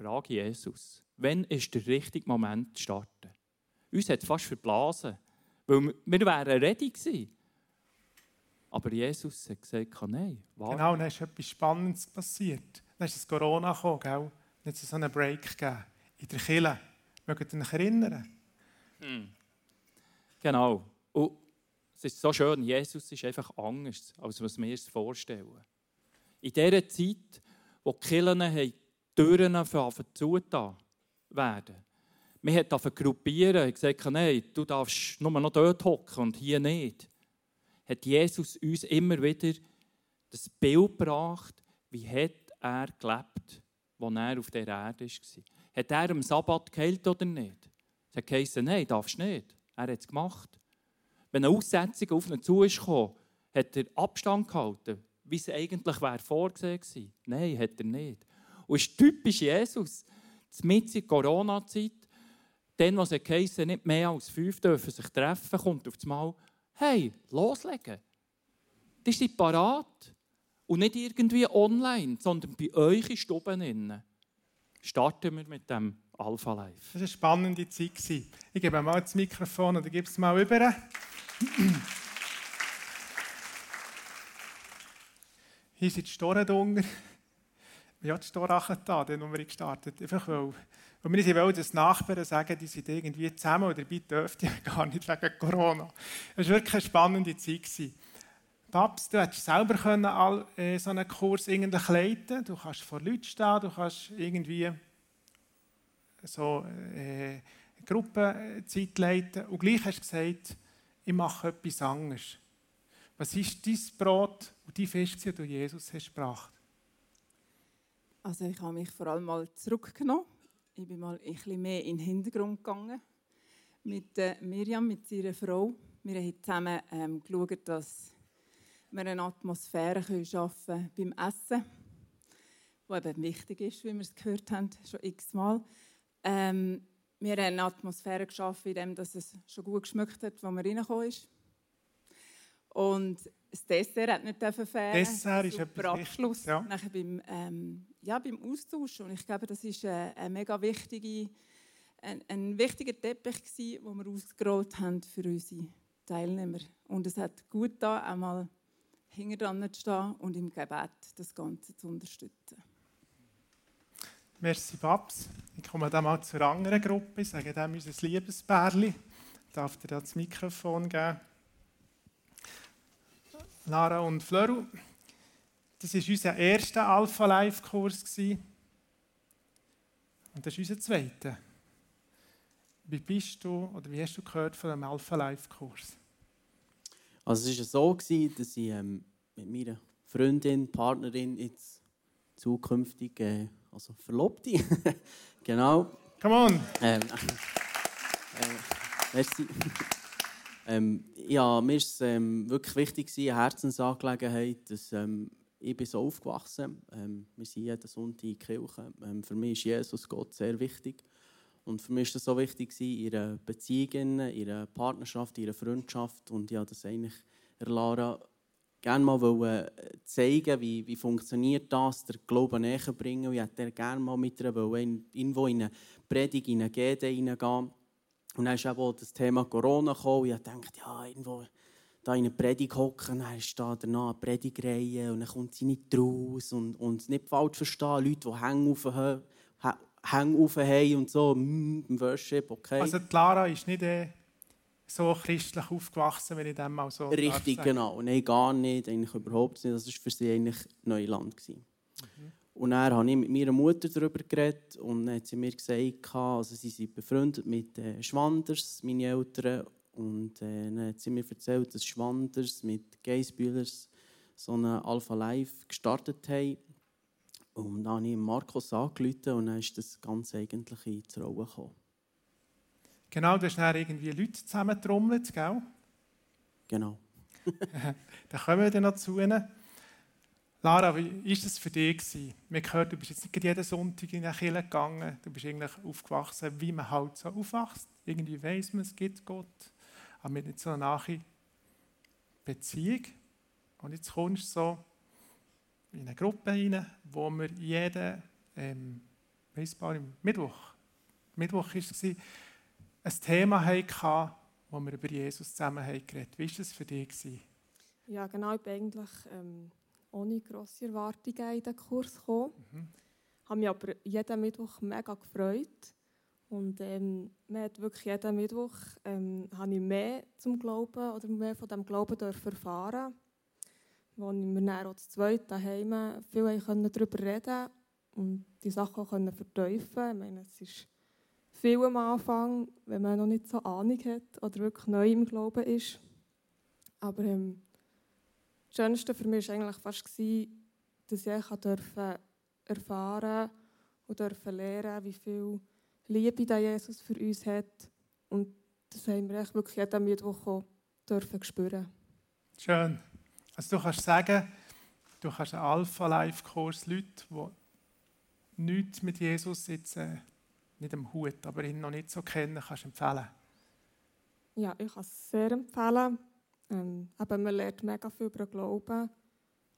Frage Jesus. Wann ist der richtige Moment zu starten? Uns hat es fast verblasen, weil wir wären ready gewesen. Aber Jesus hat gesagt, nein, warte. Genau, dann ist etwas Spannendes passiert. Dann ist das Corona gekommen, gell? Dann hat es so einen Break gegeben. In der Kille. Mögt ihr euch erinnern? Hm. Genau. Und es ist so schön, Jesus ist einfach anders, als wir uns vorstellen. In dieser Zeit, wo die Kirchen Türen zugetan werden. Man hat angefangen gruppieren, hat gesagt, nein, du darfst nur noch dort hocken und hier nicht. Hat Jesus uns immer wieder das Bild gebracht, wie hat er gelebt, als er auf der Erde war. Hat er am Sabbat geheilt oder nicht? Es hat geheißen, nein, darfst nicht. Er hat es gemacht. Wenn eine Aussetzung auf ihn zugekommen hat er Abstand gehalten wie es eigentlich wäre vorgesehen gewesen. Nein, hat er nicht. Und es ist typisch Jesus. Mit in Corona-Zeit, dann, was er geheißen nicht mehr als fünf dürfen sich treffen, kommt auf das Mal, hey, loslegen. Die sind parat. Und nicht irgendwie online, sondern bei euch in Stuben innen. Starten wir mit dem Alpha Life. Das war eine spannende Zeit. Ich gebe mal das Mikrofon oder gebe es mal über. Hier sind die Storen drunter. Ja, die Storachen da, den wir gestartet. Einfach weil, weil wir wollen, dass die Nachbarn sagen, die sind irgendwie zusammen oder dabei dürfte ich gar nicht wegen Corona. Es war wirklich eine spannende Zeit. Paps, du hättest selber können all, äh, so einen Kurs eigentlich leiten Du kannst vor Leuten stehen, du kannst irgendwie so äh, Gruppenzeit leiten. Und gleich hast du gesagt, ich mache etwas anderes. Was ist dein Brot und die Fest, die du Jesus hast gebracht? Also ich habe mich vor allem mal zurückgenommen. Ich bin mal ein bisschen mehr in den Hintergrund gegangen mit äh, Miriam, mit ihrer Frau. Wir haben zusammen ähm, geschaut, dass wir eine Atmosphäre können beim Essen. was eben wichtig ist, wie wir es gehört haben, schon x-mal. Ähm, wir haben eine Atmosphäre geschaffen, in der es schon gut geschmeckt hat, als man reingekommen ist. Und das Dessert hat nicht fehlen. Dessert ist etwas Abschluss. Ja. Nachher beim, ähm, ja, beim Austausch. Und ich glaube, das war eine, eine mega wichtige, ein, ein wichtiger Teppich, gewesen, den wir ausgerollt haben für unsere Teilnehmer. Und es hat gut da einmal hinter dran zu stehen und im Gebet das Ganze zu unterstützen. Merci, Babs. Ich komme dann mal zur anderen Gruppe. Ich sage dem unser Liebesbärli. Darf dir das Mikrofon geben. Lara und Flöru. Das war unser erster Alpha Life Kurs. Und das ist unser zweiter. Wie bist du oder wie hast du gehört von dem Alpha Life Kurs? Also es war so, dass ich ähm, mit meiner Freundin, Partnerin jetzt zukünftig äh, also Verlobte. genau. Come on! Ähm, äh, merci. Ähm, ja, mir war es ähm, wirklich wichtig, eine Herzensangelegenheit, dass ähm, ich bin so aufgewachsen ähm, Wir sind jeden Sonntag in der Kirche. Ähm, für mich ist Jesus Gott sehr wichtig. Und für mich war das so wichtig, in ihrer Beziehung, in ihrer Partnerschaft, in ihrer Freundschaft. Und ja, das eigentlich Lara gerne mal äh, zeigen wie, wie funktioniert das, der Glauben näher bringen. Ich hätte gerne mal mit ihr irgendwo in eine Predigt, in eine GD hineingehen. Und dann ist auch das Thema Corona gekommen. Ich dachte, ja, irgendwo da in eine Predigt hocken, dann ist da danach eine Predigreihe und dann kommt sie nicht raus. Und, und nicht falsch verstehen, Leute, die Hänge aufhören, Hänge aufhängen und so, mm, im Worship, okay. Also Clara ist nicht... Äh so christlich aufgewachsen, wenn ich dem mal so Richtig, genau. Nein, gar nicht, eigentlich überhaupt nicht. Das war für sie eigentlich Neuland. Mhm. Und dann habe ich mit meiner Mutter darüber geredet und dann hat sie mir gesagt, also sie sind befreundet mit äh, Schwanders, meine Eltern. Und äh, dann hat sie mir erzählt, dass Schwanders mit Geisbühlers so eine Alpha Live gestartet haben. Und dann habe ich Markus angerufen und dann ist das Ganze eigentlich ins Rollen gekommen. Genau, du hast dann irgendwie Leute zusammentrommelt, gell? Genau. dann kommen wir dann noch zu ihnen. Lara, wie war das für dich? Gewesen? Wir gehört, du bist jetzt nicht jeden Sonntag in eine Kirche gegangen. Du bist eigentlich aufgewachsen, wie man halt so aufwächst. Irgendwie weiss man, es gibt Gott. Aber mit nicht so einer nahe Beziehung. Und jetzt kommst du so in eine Gruppe rein, wo wir jeden, ähm, weißbar, Mittwoch, Mittwoch war es, ein Thema hatten, wo wir über Jesus zusammen geredet haben. Wie war das für dich? Ja, genau. Ich bin eigentlich ähm, ohne grosse Erwartungen in den Kurs gekommen. Mhm. Ich habe mich aber jeden Mittwoch mega gefreut. Und ähm, man hat wirklich jeden Mittwoch ähm, habe ich mehr zum Glauben oder mehr von dem Glauben erfahren wo wir dann auch zu zweit daheim viel darüber reden und die Sachen vertiefen Ich meine, es ist viel am Anfang, wenn man noch nicht so Ahnung hat oder wirklich neu im Glauben ist. Aber ähm, das Schönste für mich war eigentlich fast, dass ich durfte erfahren und durfte lernen, wie viel Liebe der Jesus für uns hat. Und das haben wir echt wirklich jeden Mittwoch auch dürfen spüren. Schön. Also du kannst sagen, du kannst einen Alpha-Life-Kurs Leute, die nichts mit Jesus jetzt äh, nicht am Hut, aber ihn noch nicht so kennen, kannst du empfehlen? Ja, ich kann es sehr empfehlen. Ähm, eben, man lernt mega viel über den Glauben,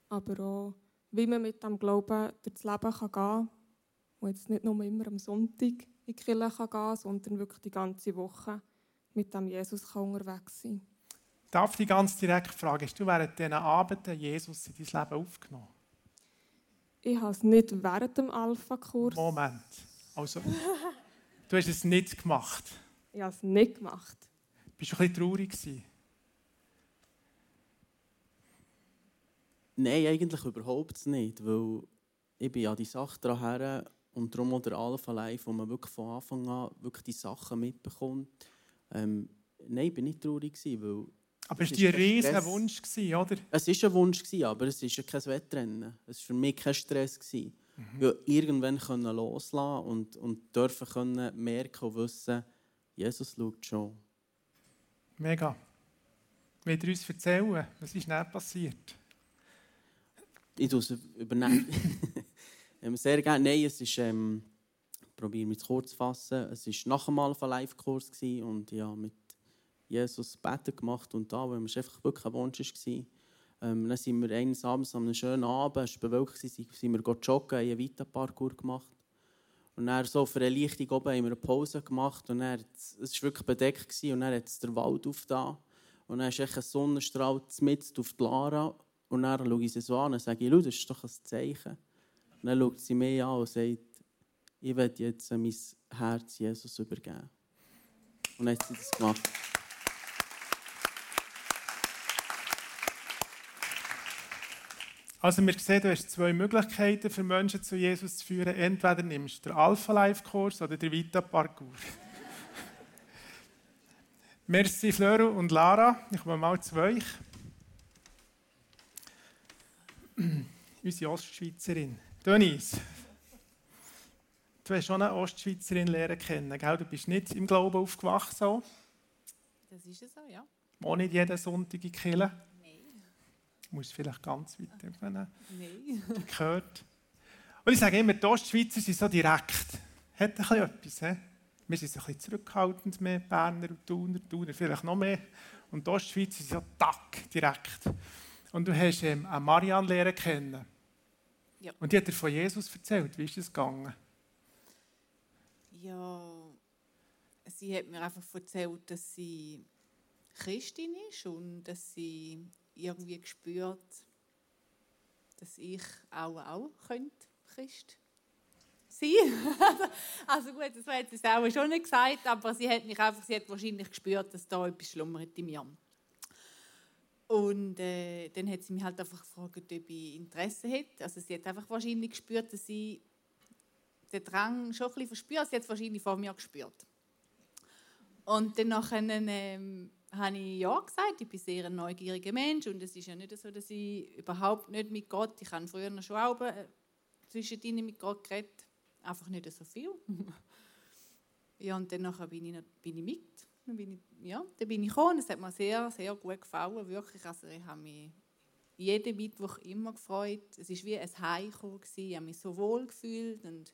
aber auch, wie man mit dem Glauben durchs Leben kann gehen kann. Und jetzt nicht nur immer am Sonntag in die Kirche kann gehen sondern wirklich die ganze Woche mit dem Jesus kann unterwegs sein Darf ich ganz direkt fragen, hast du während diesen Abenden Jesus in dein Leben aufgenommen? Ich habe es nicht während dem Alpha-Kurs. Moment. Also, du hast es nicht gemacht. Ich habe es nicht gemacht. Bist du ein bisschen traurig gewesen? Nein, eigentlich überhaupt nicht, weil ich bin ja die Sache daher und darum auch der Alpha Live, wo man wirklich von Anfang an wirklich die Sachen mitbekommt. Ähm, nein, ich bin nicht traurig weil aber es war ein riesiger Wunsch, oder? Es war ein Wunsch, aber es war kein Wettrennen. Es war für mich kein Stress. Mhm. Ja, irgendwann können loslassen und, und dürfen können merken und wissen, Jesus schaut schon. Mega. Wollt ihr uns erzählen, was ist nicht passiert? Ich tue es übernehmen. Ähm, sehr gerne. Nein, es ist, ähm, probiere mich kurz zu fassen. Es war nach dem Alpha Live Kurs und ja mit Jesus Beten gemacht und da, weil es einfach wirklich ein Wunsch war. Ähm, dann sind wir eines Abends an einem schönen Abend, es war bewölkt, sind wir joggen, haben einen Vita-Parkour gemacht. Und dann so für eine Lichtung oben haben wir eine Pause gemacht und dann, es war wirklich bedeckt gewesen, und dann hat es der Wald aufgetan. Und dann ist ein Sonnenstrahl mit auf die Lara und dann schaue ich sie so an und sage, das ist doch ein Zeichen. Und dann schaut sie mich an und sagt, ich werde jetzt mein Herz Jesus übergeben. Und dann hat sie das gemacht. Also wir sehen, du hast zwei Möglichkeiten für Menschen zu Jesus zu führen. Entweder nimmst du den Alpha-Life-Kurs oder den Vita-Parcours. Merci Fleur und Lara. Ich komme mal zu euch. Unsere Ostschweizerin. Denise, du hast schon eine Ostschweizerin lernen kennen, gell? Du bist nicht im Glauben aufgewachsen. So. Das ist es so, ja. Auch nicht jeden Sonntag in die Kirche muss vielleicht ganz weit öffnen. Nein. gehört. Und ich sage immer, die Ostschweizer sind so direkt. Hat ein bisschen etwas. He? Wir sind so ein bisschen zurückhaltend mehr, Berner und Thuner, Thuner vielleicht noch mehr. Und die Ostschweizer sind so tack, direkt. Und du hast ähm, eine Marianne lernen kennen. Ja. Und die hat dir von Jesus erzählt. Wie ist es gegangen? Ja, sie hat mir einfach erzählt, dass sie Christin ist und dass sie irgendwie gespürt, dass ich auch, auch könnte Christ sein Also gut, das hat sie auch schon nicht gesagt, aber sie hat mich einfach, sie hat wahrscheinlich gespürt, dass da etwas schlummert in mir. Und äh, dann hat sie mich halt einfach gefragt, ob ich Interesse hätte. Also sie hat einfach wahrscheinlich gespürt, dass sie den Drang schon ein bisschen verspürt. Sie hat es wahrscheinlich vor mir gespürt. Und dann ähm, habe ich ja gesagt, ich bin sehr ein neugieriger Mensch und es ist ja nicht so, dass ich überhaupt nicht mit Gott, ich habe früher schon auch äh, zwischendrin mit Gott geredet, einfach nicht so viel. ja, und dann bin ich, bin ich mit. Dann bin ich, ja, dann bin ich gekommen. Es hat mir sehr, sehr gut gefallen, wirklich. Also ich habe mich jeden Mittwoch immer gefreut. Es war wie ein Heimkommen. Ich habe mich so wohl gefühlt und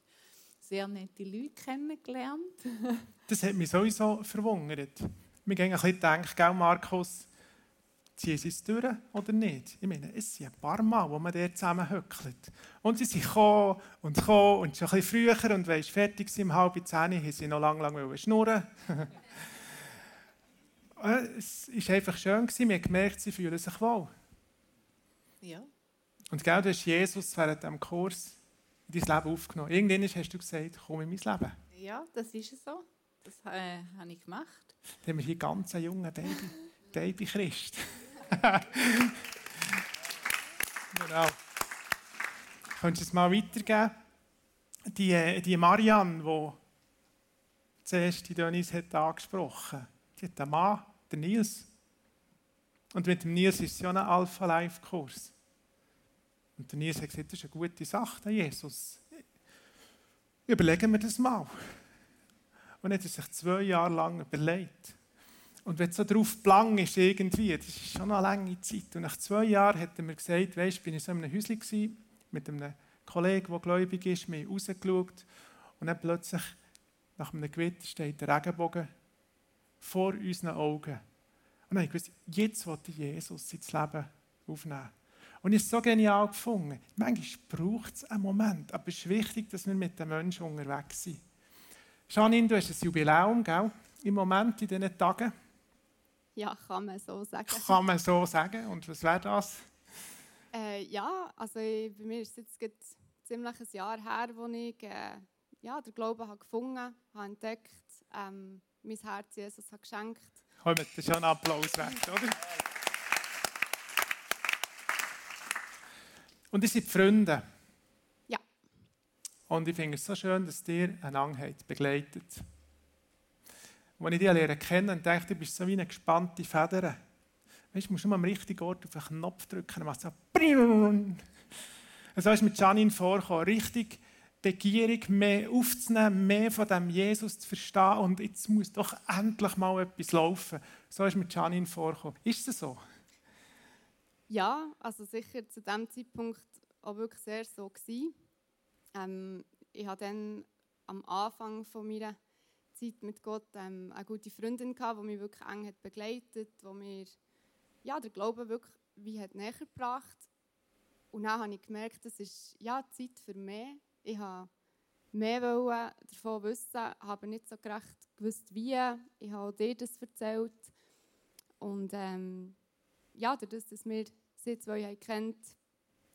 sehr nette Leute kennengelernt. das hat mich sowieso verwundert wir gehen ein bisschen gell, Markus, ziehen sie es durch oder nicht? Ich meine, es sind ein paar Mal, wo man dort zusammen hückelt. Und sie sind gekommen und gekommen und schon ein bisschen früher und wenn fertig sind, um halb zehn, haben sie noch lange, lange schnurren Es war einfach schön, man hat gemerkt, sie fühlen sich wohl. Ja. Und gell, du hast Jesus während diesem Kurs in dein Leben aufgenommen. Irgendwann hast du gesagt, komm in mein Leben. Ja, das ist so. Das äh, habe ich gemacht. Dann haben wir hier ganz einen jungen Baby, Baby Christ. genau. Könntest du es mal weitergeben? Die, äh, die Marianne, die zuerst die Denise hat angesprochen hat, die hat einen Mann, der Nils. Und mit dem Nils ist es ja ein Alpha-Life-Kurs. Und der Nils hat gesagt, das ist eine gute Sache, Jesus. Überlegen wir das mal. Und hat er sich zwei Jahre lang überlegt. Und wenn so drauf blang ist irgendwie, das ist schon eine lange Zeit. Und nach zwei Jahren hat er mir gesagt, weißt, bin ich so in einem Häuschen mit einem Kollegen, der gläubig ist, mir rausgeschaut. Und dann plötzlich, nach einem Gewitter, steht der Regenbogen vor unseren Augen. Und dann habe ich gewusst, jetzt wollte Jesus ins Leben aufnehmen. Und ich habe es so genial gefunden. Manchmal braucht es einen Moment, aber es ist wichtig, dass wir mit den Menschen unterwegs sind. Janine, du hast ein Jubiläum, gell? Im Moment, in diesen Tagen. Ja, kann man so sagen. Kann man so sagen. Und was wäre das? Äh, ja, also ich, bei mir ist es jetzt ziemlich ein Jahr her, wo ich äh, ja, den Glauben habe gefunden habe, entdeckt, ähm, mein Herz Jesus hat geschenkt. Komm, das ist schon ein Applaus wert, oder? Und ihr seid Freunde. Und ich finde es so schön, dass ihr einander begleitet. Als ich dich lernen kennen, dachte ich, du bist so wie eine gespannte Feder. Weißt, du musst nur am richtigen Ort auf einen Knopf drücken, dann macht es so So ist mit Janine vorgekommen, richtig begierig, mehr aufzunehmen, mehr von dem Jesus zu verstehen und jetzt muss doch endlich mal etwas laufen. So ist mit Janine vorgekommen. Ist es so? Ja, also sicher zu dem Zeitpunkt auch wirklich sehr so gewesen. Ähm, ich hatte dann am Anfang von meiner Zeit mit Gott ähm, eine gute Freundin gehabt, die mich wirklich eng hat begleitet, die mir ja, der Glaube wirklich wie hat näher gebracht. Und dann habe ich gemerkt, das ist ja Zeit für mich. Ich habe mehr davon wissen, habe nicht so gerecht gewusst, wie. Ich habe dir das erzählt. Und ähm, ja, dadurch, dass wir sie zwei kennt,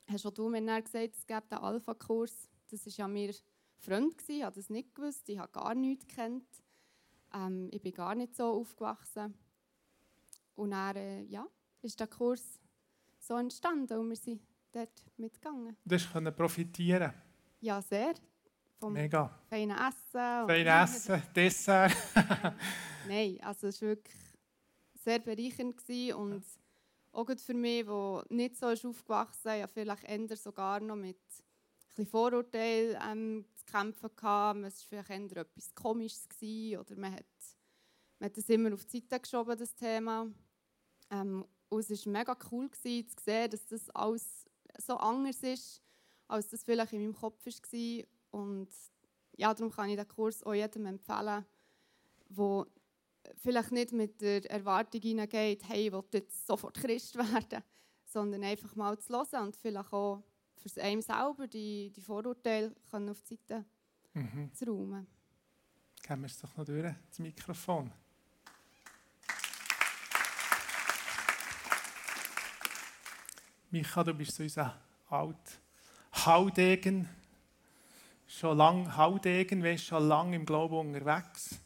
hast auch du mir dann gesagt, es gibt einen Alpha-Kurs. Das war ja mir Freund, ich habe das nicht gewusst, ich habe gar nichts gekannt. Ähm, ich bin gar nicht so aufgewachsen. Und dann, äh, ja, ist der Kurs so entstanden und wir sind dort mitgegangen. Du konntest profitieren? Ja, sehr. Vom Mega. feinen Essen. Feinen Essen, Dessert. Nein, also es war wirklich sehr bereichernd und auch gut für mich, der nicht so ist aufgewachsen ja vielleicht ändert sogar noch mit ein Vorurteilen ähm, zu kämpfen gehabt. Es war vielleicht eher etwas Komisches gewesen, oder man hat, man hat das immer auf die Seite geschoben, das Thema. Ähm, und es war mega cool gewesen, zu sehen, dass das alles so anders ist, als das vielleicht in meinem Kopf war. Und ja, darum kann ich den Kurs auch jedem empfehlen, der vielleicht nicht mit der Erwartung hineingeht, hey, ich will jetzt sofort Christ werden, sondern einfach mal zu hören und vielleicht auch für einem selber die, die Vorurteile können auf die Seite mhm. zu räumen. Geben wir es doch noch durch, das Mikrofon. Micha, du bist so unser alt Haudegen, schon lang Haudegen, weißt, schon lange im Glauben unterwegs.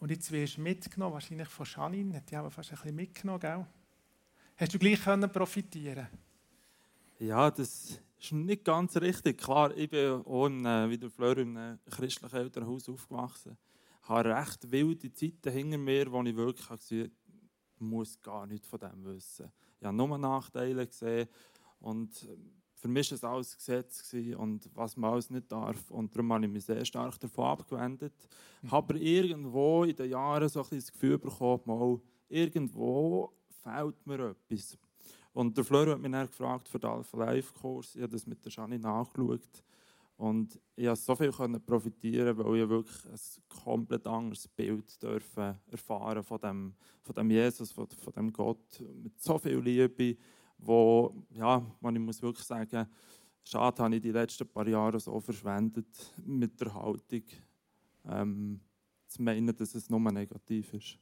Und jetzt wirst du mitgenommen, wahrscheinlich von Janine, die auch fast ein bisschen mitgenommen, gell? Hast du gleich können profitieren Ja, das ist nicht ganz richtig. Klar, ich bin auch in, äh, wie der Fleur in einem christlichen Elternhaus aufgewachsen. Ich habe recht wilde Zeiten hinter mir, wo ich wirklich gesagt habe, ich muss gar nichts von dem wissen. Ich habe nur Nachteile gesehen und für mich war es alles Gesetz und was man alles nicht darf. Und darum habe ich mich sehr stark davon abgewendet. Mhm. Habe aber irgendwo in den Jahren so ein das Gefühl bekommen, mal, irgendwo fehlt mir etwas. Und der Fleur hat mich dann gefragt für den Alpha Life Kurs. Ich habe das mit der Janine nachgeschaut. Und ich konnte so viel profitieren, weil ich wirklich ein komplett anderes Bild dürfen erfahren von dem, von dem Jesus, von, von dem Gott mit so viel Liebe wo, ja, man, ich muss wirklich sagen, schade habe ich die letzten paar Jahre so verschwendet mit der Haltung, ähm, zu meinen, dass es nur negativ ist.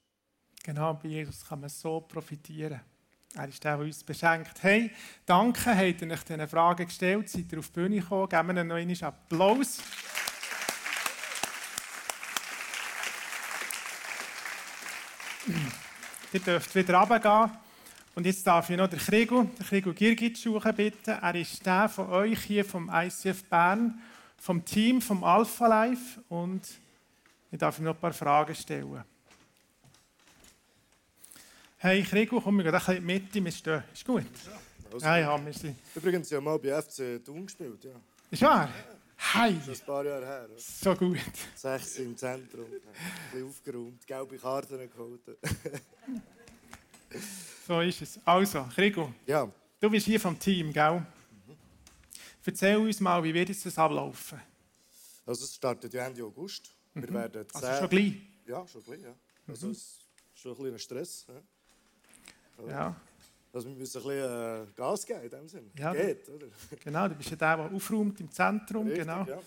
Genau, bei Jesus kann man so profitieren. Er ist der, der uns beschenkt. Hey, danke, habt ihr euch diese Frage gestellt, seid ihr auf die Bühne gekommen, geben wir noch einen Applaus. ihr dürft wieder runtergehen. Und jetzt darf ich noch den Krigo, den Krigo Girgit bitten. Er ist der von euch hier vom ICF Bern, vom Team vom Alpha Life. Und ich darf ihm noch ein paar Fragen stellen. Hey Krigo, komm, wir gehen ein bisschen Mitte, wir stehen. Ist gut? Ja, also, ja, ja, wir sind. Übrigens, ja mal bei FC Thun gespielt, ja. Ist wahr? Hey! Das ist ein paar Jahre her. Oder? So gut. Sechs im Zentrum, ein bisschen aufgeräumt, gelbe Karten geholt. So ist es. Also, Krigo, ja. du bist hier vom Team, gell? Mhm. Erzähl uns mal, wie wird das ablaufen? Also es startet ja Ende August. Mhm. Wir werden also schon gleich? Ja, schon gleich, ja. Also mhm. es ist schon ein bisschen Stress. Ja. ja. Also wir müssen ein bisschen äh, Gas geben in dem Sinne. Ja, Geht, oder? Genau, du bist ja der, der aufräumt im Zentrum. Richtig, genau. Ja.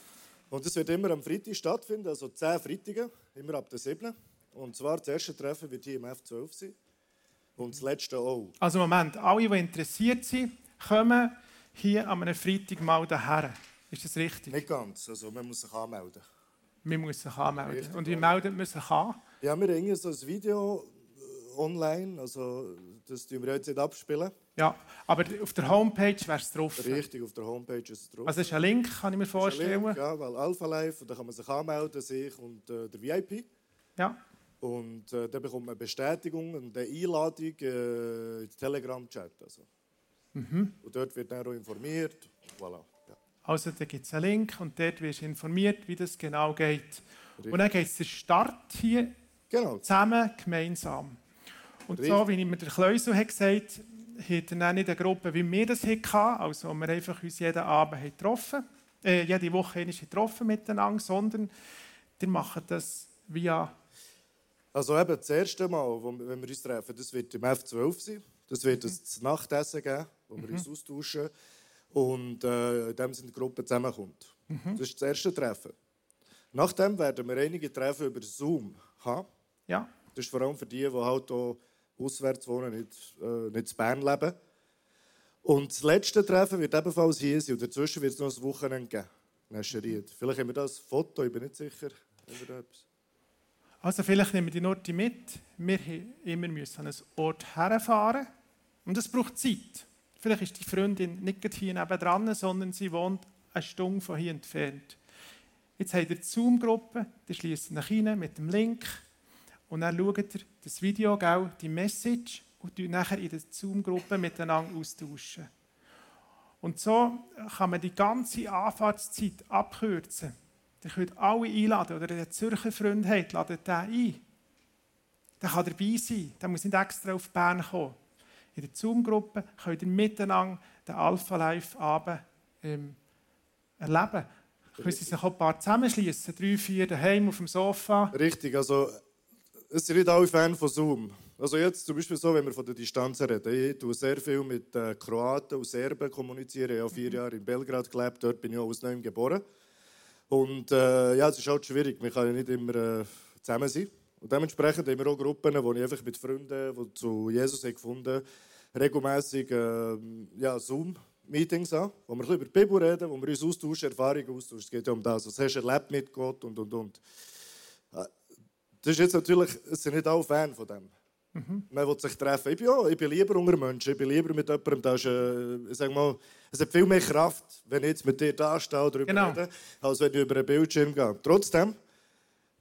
Und es wird immer am Freitag stattfinden, also 10 Freitage, immer ab der 7. Und zwar das erste Treffen wird hier im F12 sein. Und das letzte auch. Also Moment, alle, die interessiert sind, kommen hier am Freitag mal daher. Ist das richtig? Nicht ganz. Also man muss sich anmelden. Man muss sich anmelden. Richtig, Und wie meldet man sich an? Ja, wir haben so ein Video äh, online. Also das tun wir jetzt nicht abspielen. Ja, aber auf der Homepage wäre es drauf. Richtig, auf der Homepage ist es drauf. Also ist ein Link, kann ich mir vorstellen. Link, ja, weil Alpha Live, da kann man sich anmelden, sich und äh, der VIP. Ja. Und äh, dann bekommt man Bestätigung und eine Einladung äh, ins Telegram-Chat. Also. Mhm. Und dort wird dann auch informiert. Voilà. Ja. Also da gibt es einen Link und dort wirst du informiert, wie das genau geht. Richtig. Und dann geht es der Start hier genau. zusammen, gemeinsam. Und Richtig. so, wie ich mir der Kleusel hat gesagt hat, er dann nicht eine Gruppe, wie wir das hatten, also wir einfach uns jeden Abend getroffen äh, jede Woche getroffen miteinander, sondern ihr macht das via... Also eben das erste Mal, wenn wir uns treffen, das wird im F12 sein. Das wird mhm. das Nachtessen geben, wo wir mhm. uns austauschen und äh, in dem Sinne die Gruppe zusammenkommt. Mhm. Das ist das erste Treffen. Nachdem werden wir einige Treffen über Zoom haben. Ja. Das ist vor allem für die, die halt auch auswärts wohnen, nicht, äh, nicht in Bern leben. Und das letzte Treffen wird ebenfalls hier sein. Und dazwischen wird es noch ein Wochenende geben. Vielleicht haben wir das Foto, ich bin nicht sicher. Also vielleicht nehmen wir die Norte mit. Wir müssen immer an einen Ort herfahren. Und es braucht Zeit. Vielleicht ist die Freundin nicht hier nebenan, sondern sie wohnt eine Stunde von hier entfernt. Jetzt habt ihr die Zoom-Gruppe, die schließt nach rein mit dem Link und dann schaut ihr das Video, die Message und nachher in der Zoom-Gruppe miteinander austauschen. Und so kann man die ganze Anfahrtszeit abkürzen. Ihr könnt alle einladen oder der Zürcher Freund hat, ladet den ein. Der kann dabei sein, der muss nicht extra auf Bern kommen. In der Zoom-Gruppe könnt ihr miteinander den Alpha Life Abend ähm, erleben. Können Sie sich auch ein paar zusammenschließen, drei, vier daheim auf dem Sofa. Richtig, also es sind nicht alle Fan von Zoom. Also jetzt zum Beispiel so, wenn wir von der Distanz reden. Ich tue sehr viel mit äh, Kroaten und Serben kommunizieren. Ich habe vier mhm. Jahre in Belgrad gelebt, dort bin ich auch aus Neuem geboren. Und äh, ja, es ist halt schwierig, man kann ja nicht immer äh, zusammen sein. Und dementsprechend haben wir auch Gruppen, wo ich einfach mit Freunden, die zu Jesus haben gefunden regelmäßig äh, ja, Zoom-Meetings an, wo wir ein über die Bibel reden, wo wir uns austauschen, Erfahrungen austauschen. Es geht ja um das, was hast du erlebt mit Gott und und und. Äh, das ist jetzt natürlich, es sind nicht alle Fan von dem. Mhm. Man will sich treffen. Ich bin, ja, ich bin lieber unter Menschen. Ich bin lieber mit jemandem, der ist, äh, sag mal, es hat viel mehr Kraft, wenn ich jetzt mit dir da stehe oder darüber genau. rede, als wenn ich über einen Bildschirm gehe. Trotzdem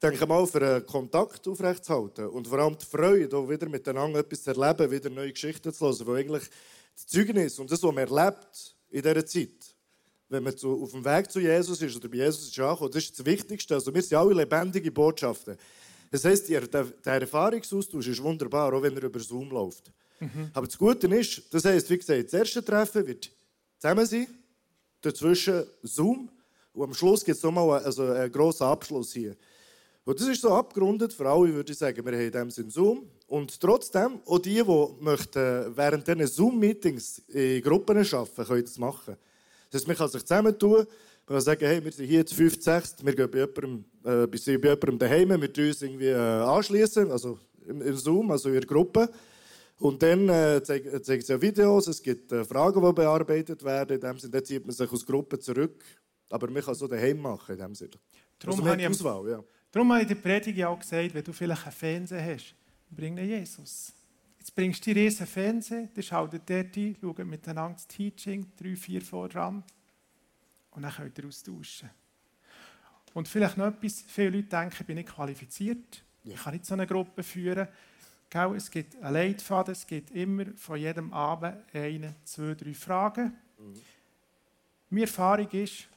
denke mal, für einen Kontakt aufrechtzuerhalten und vor allem die Freude, auch wieder miteinander etwas zu erleben, wieder neue Geschichten zu hören, wo eigentlich das Zeugnis und das, was man erlebt in dieser Zeit, wenn man auf dem Weg zu Jesus ist oder bei Jesus ist angekommen, das ist das Wichtigste. Also wir sind alle lebendige Botschaften. Das heisst, der, der Erfahrungsaustausch ist wunderbar, auch wenn er über Zoom läuft. Mhm. Aber das Gute ist, das heisst, wie gesagt, das erste Treffen wird zusammen sein, dazwischen Zoom und am Schluss gibt es nochmal also einen grossen Abschluss hier. Und das ist so abgerundet für alle, würde ich sagen, wir haben in dem Sinn Zoom. Und trotzdem, auch die, die möchten während diesen Zoom-Meetings in Gruppen arbeiten, können das machen. Das heißt, man kann sich zusammentun, man kann sagen, hey, wir sind hier zu 5, 6, wir gehen bei jemandem, äh, bei jemandem daheim, wir tun uns irgendwie äh, anschließen, also im, Zoom, also in der Gruppe. Und dann äh, zeigen sie ja Videos, es gibt äh, Fragen, die bearbeitet werden. In dem Sinne, dann zieht man sich aus Gruppe zurück. Aber man kann es so daheim machen, in dem Sinne. Darum also, habe ich, Auswahl, ja. darum habe ich der Predigt auch gesagt, wenn du vielleicht einen Fernseher hast, bring ihn Jesus. Jetzt bringst du die riesen Fernseher, dann schaltet dort ein, schaut miteinander das Teaching, drei, vier vor dran. Und dann könnt ihr austauschen. Und vielleicht noch etwas, viele Leute denken, ich bin nicht qualifiziert, ich kann nicht so eine Gruppe führen. Es gibt einen Leitfaden, es gibt immer von jedem Abend eine, zwei, drei Fragen. Mhm. Meine Erfahrung ist,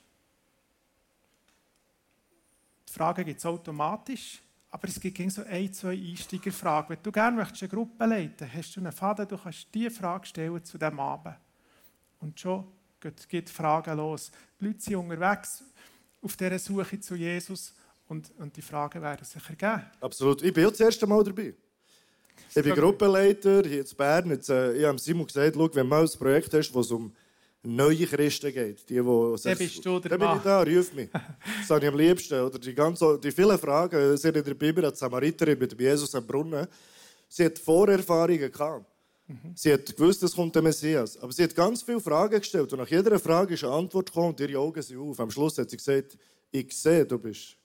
die Fragen gibt es automatisch, aber es gibt so ein, zwei Einsteigerfragen. Wenn du gerne möchtest eine Gruppe leiten hast du einen Faden, du kannst diese Frage stellen zu diesem Abend. Und schon geht die Fragen los. Die Leute sind unterwegs auf dieser Suche zu Jesus und, und die Fragen werden sich ergeben. Absolut. Ich bin ja das erste Mal dabei. Ich bin Gruppenleiter hier in Bern. Jetzt, äh, ich habe Simon gesagt, schau, wenn du mal ein Projekt hast, wo es um neue Christen geht, die, die sich, bist du der Dann bin ich da, ruf mich. Das sage ich am liebsten. Oder die, ganze, die vielen Fragen, sie in der Bibel, die Samariterin mit Jesus am Brunnen, sie hat Vorerfahrungen gehabt. Mhm. Sie hat gewusst, es kommt der Messias. Aber sie hat ganz viele Fragen gestellt und nach jeder Frage ist eine Antwort gekommen und ihre Augen sind auf. Am Schluss hat sie gesagt, ich sehe, du bist.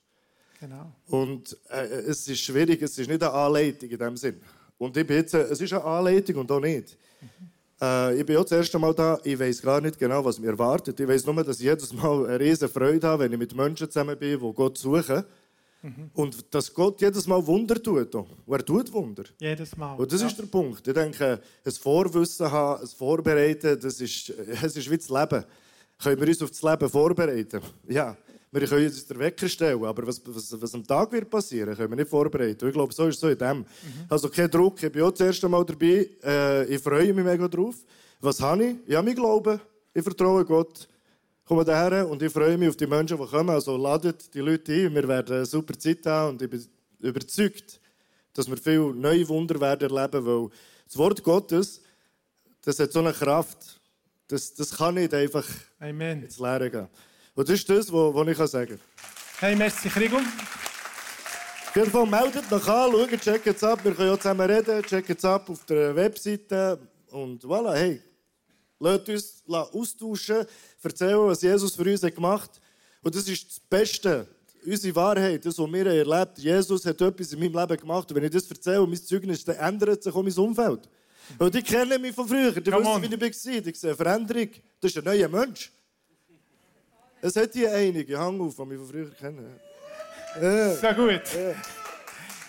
Genau. Und äh, es ist schwierig, es ist nicht eine Anleitung in dem Sinn. Und ich bin jetzt, es ist eine Anleitung und auch nicht. Mhm. Äh, ich bin auch das erste Mal da, ich weiß gar nicht genau, was mir erwartet. Ich weiß nur, dass ich jedes Mal eine riesige Freude habe, wenn ich mit Menschen zusammen bin, die Gott suchen. Mhm. Und dass Gott jedes Mal Wunder tut. Und er tut Wunder. Jedes Mal. Und das ja. ist der Punkt. Ich denke, ein Vorwissen haben, ein Vorbereiten, das ist, es ist wie das Leben. Können wir uns auf das Leben vorbereiten? Ja. Wir können uns den Wecker stellen, aber was, was, was am Tag wird passieren, können wir nicht vorbereiten. Ich glaube, so ist es so in dem. Mhm. Also kein Druck, ich bin auch das erste Mal dabei. Äh, ich freue mich mega drauf. Was habe ich? Ja, mein Glauben. Ich vertraue Gott. Komme daher und ich freue mich auf die Menschen, die kommen. Also ladet die Leute ein. Wir werden eine super Zeit haben und ich bin überzeugt, dass wir viele neue Wunder werden erleben, weil das Wort Gottes, das hat so eine Kraft, das, das kann nicht einfach Amen. ins Leere gehen. Und das ist das, was ich sagen kann. Hey, merci, Krigo. Auf jeden Fall meldet noch an, schaut, checkt es ab. Wir können auch zusammen reden, checkt es ab auf der Webseite. Und voilà, hey, lasst uns austauschen, erzählen, was Jesus für uns gemacht hat. Und das ist das Beste, unsere Wahrheit, das, was wir erlebt haben. Jesus hat etwas in meinem Leben gemacht. Und wenn ich das erzähle, mein Zeugnis, dann ändert sich auch mein Umfeld. Und die kennen mich von früher, die wissen, wie ich war. Ich sehe Veränderung. Das ist ein neuer Mensch. Es hat hier einige Hang auf, die mich von früher kennen. Ja. Sehr gut. Ja.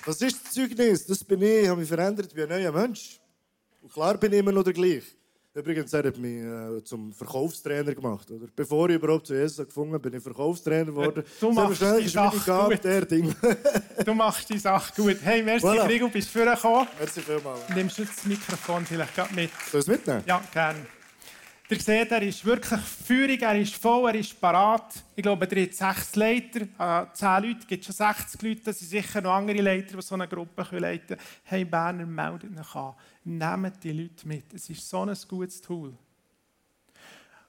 Was ist das Zeugnis? Das bin ich, ich habe mich verändert wie ein neuer Mensch. Und klar bin ich immer noch der gleiche. Übrigens, er hat mich äh, zum Verkaufstrainer gemacht. Oder? Bevor ich überhaupt zu Jesus gefunden habe, bin ich Verkaufstrainer geworden. Du machst die Sache Gabe, gut. Der Ding. du machst die Sache gut. Hey, merci, Voilà. Krigo, bist du vorgekommen. Merci vielmals. Nimmst du das Mikrofon vielleicht gerade mit? Soll ich es mitnehmen? Ja, gerne. Ihr seht, er ist wirklich Führung, er ist voll, er ist parat. Ich glaube, er hat sechs Leiter, äh, zehn Leute, es gibt schon 60 Leute, das sind sicher noch andere Leiter, die so eine Gruppe leiten können. Hey Berner, meldet euch an. Nehmt die Leute mit. Es ist so ein gutes Tool.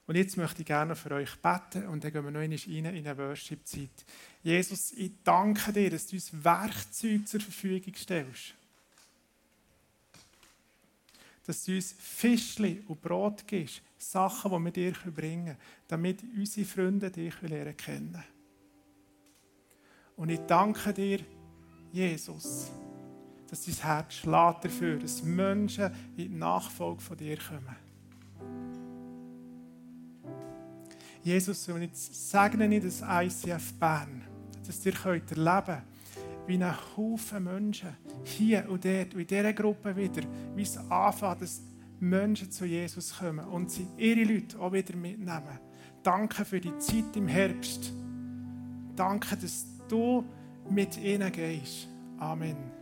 Und jetzt möchte ich gerne für euch beten und dann gehen wir noch rein in eine Worship-Zeit. Jesus, ich danke dir, dass du uns Werkzeuge zur Verfügung stellst. Dass du uns Fischli und Brot gibst, Sachen, die wir dir bringen können, damit unsere Freunde dich lernen kennen. Und ich danke dir, Jesus, dass dein Herz schlägt dafür, dass Menschen in die Nachfolge von dir kommen. Jesus, und jetzt segne ich das ICF Bern, dass ihr könnt erleben könnt, wie ein Haufen Menschen hier und dort und in dieser Gruppe wieder, wie es anfängt, dass Menschen zu Jesus kommen und sie ihre Leute auch wieder mitnehmen. Danke für die Zeit im Herbst. Danke, dass du mit ihnen gehst. Amen.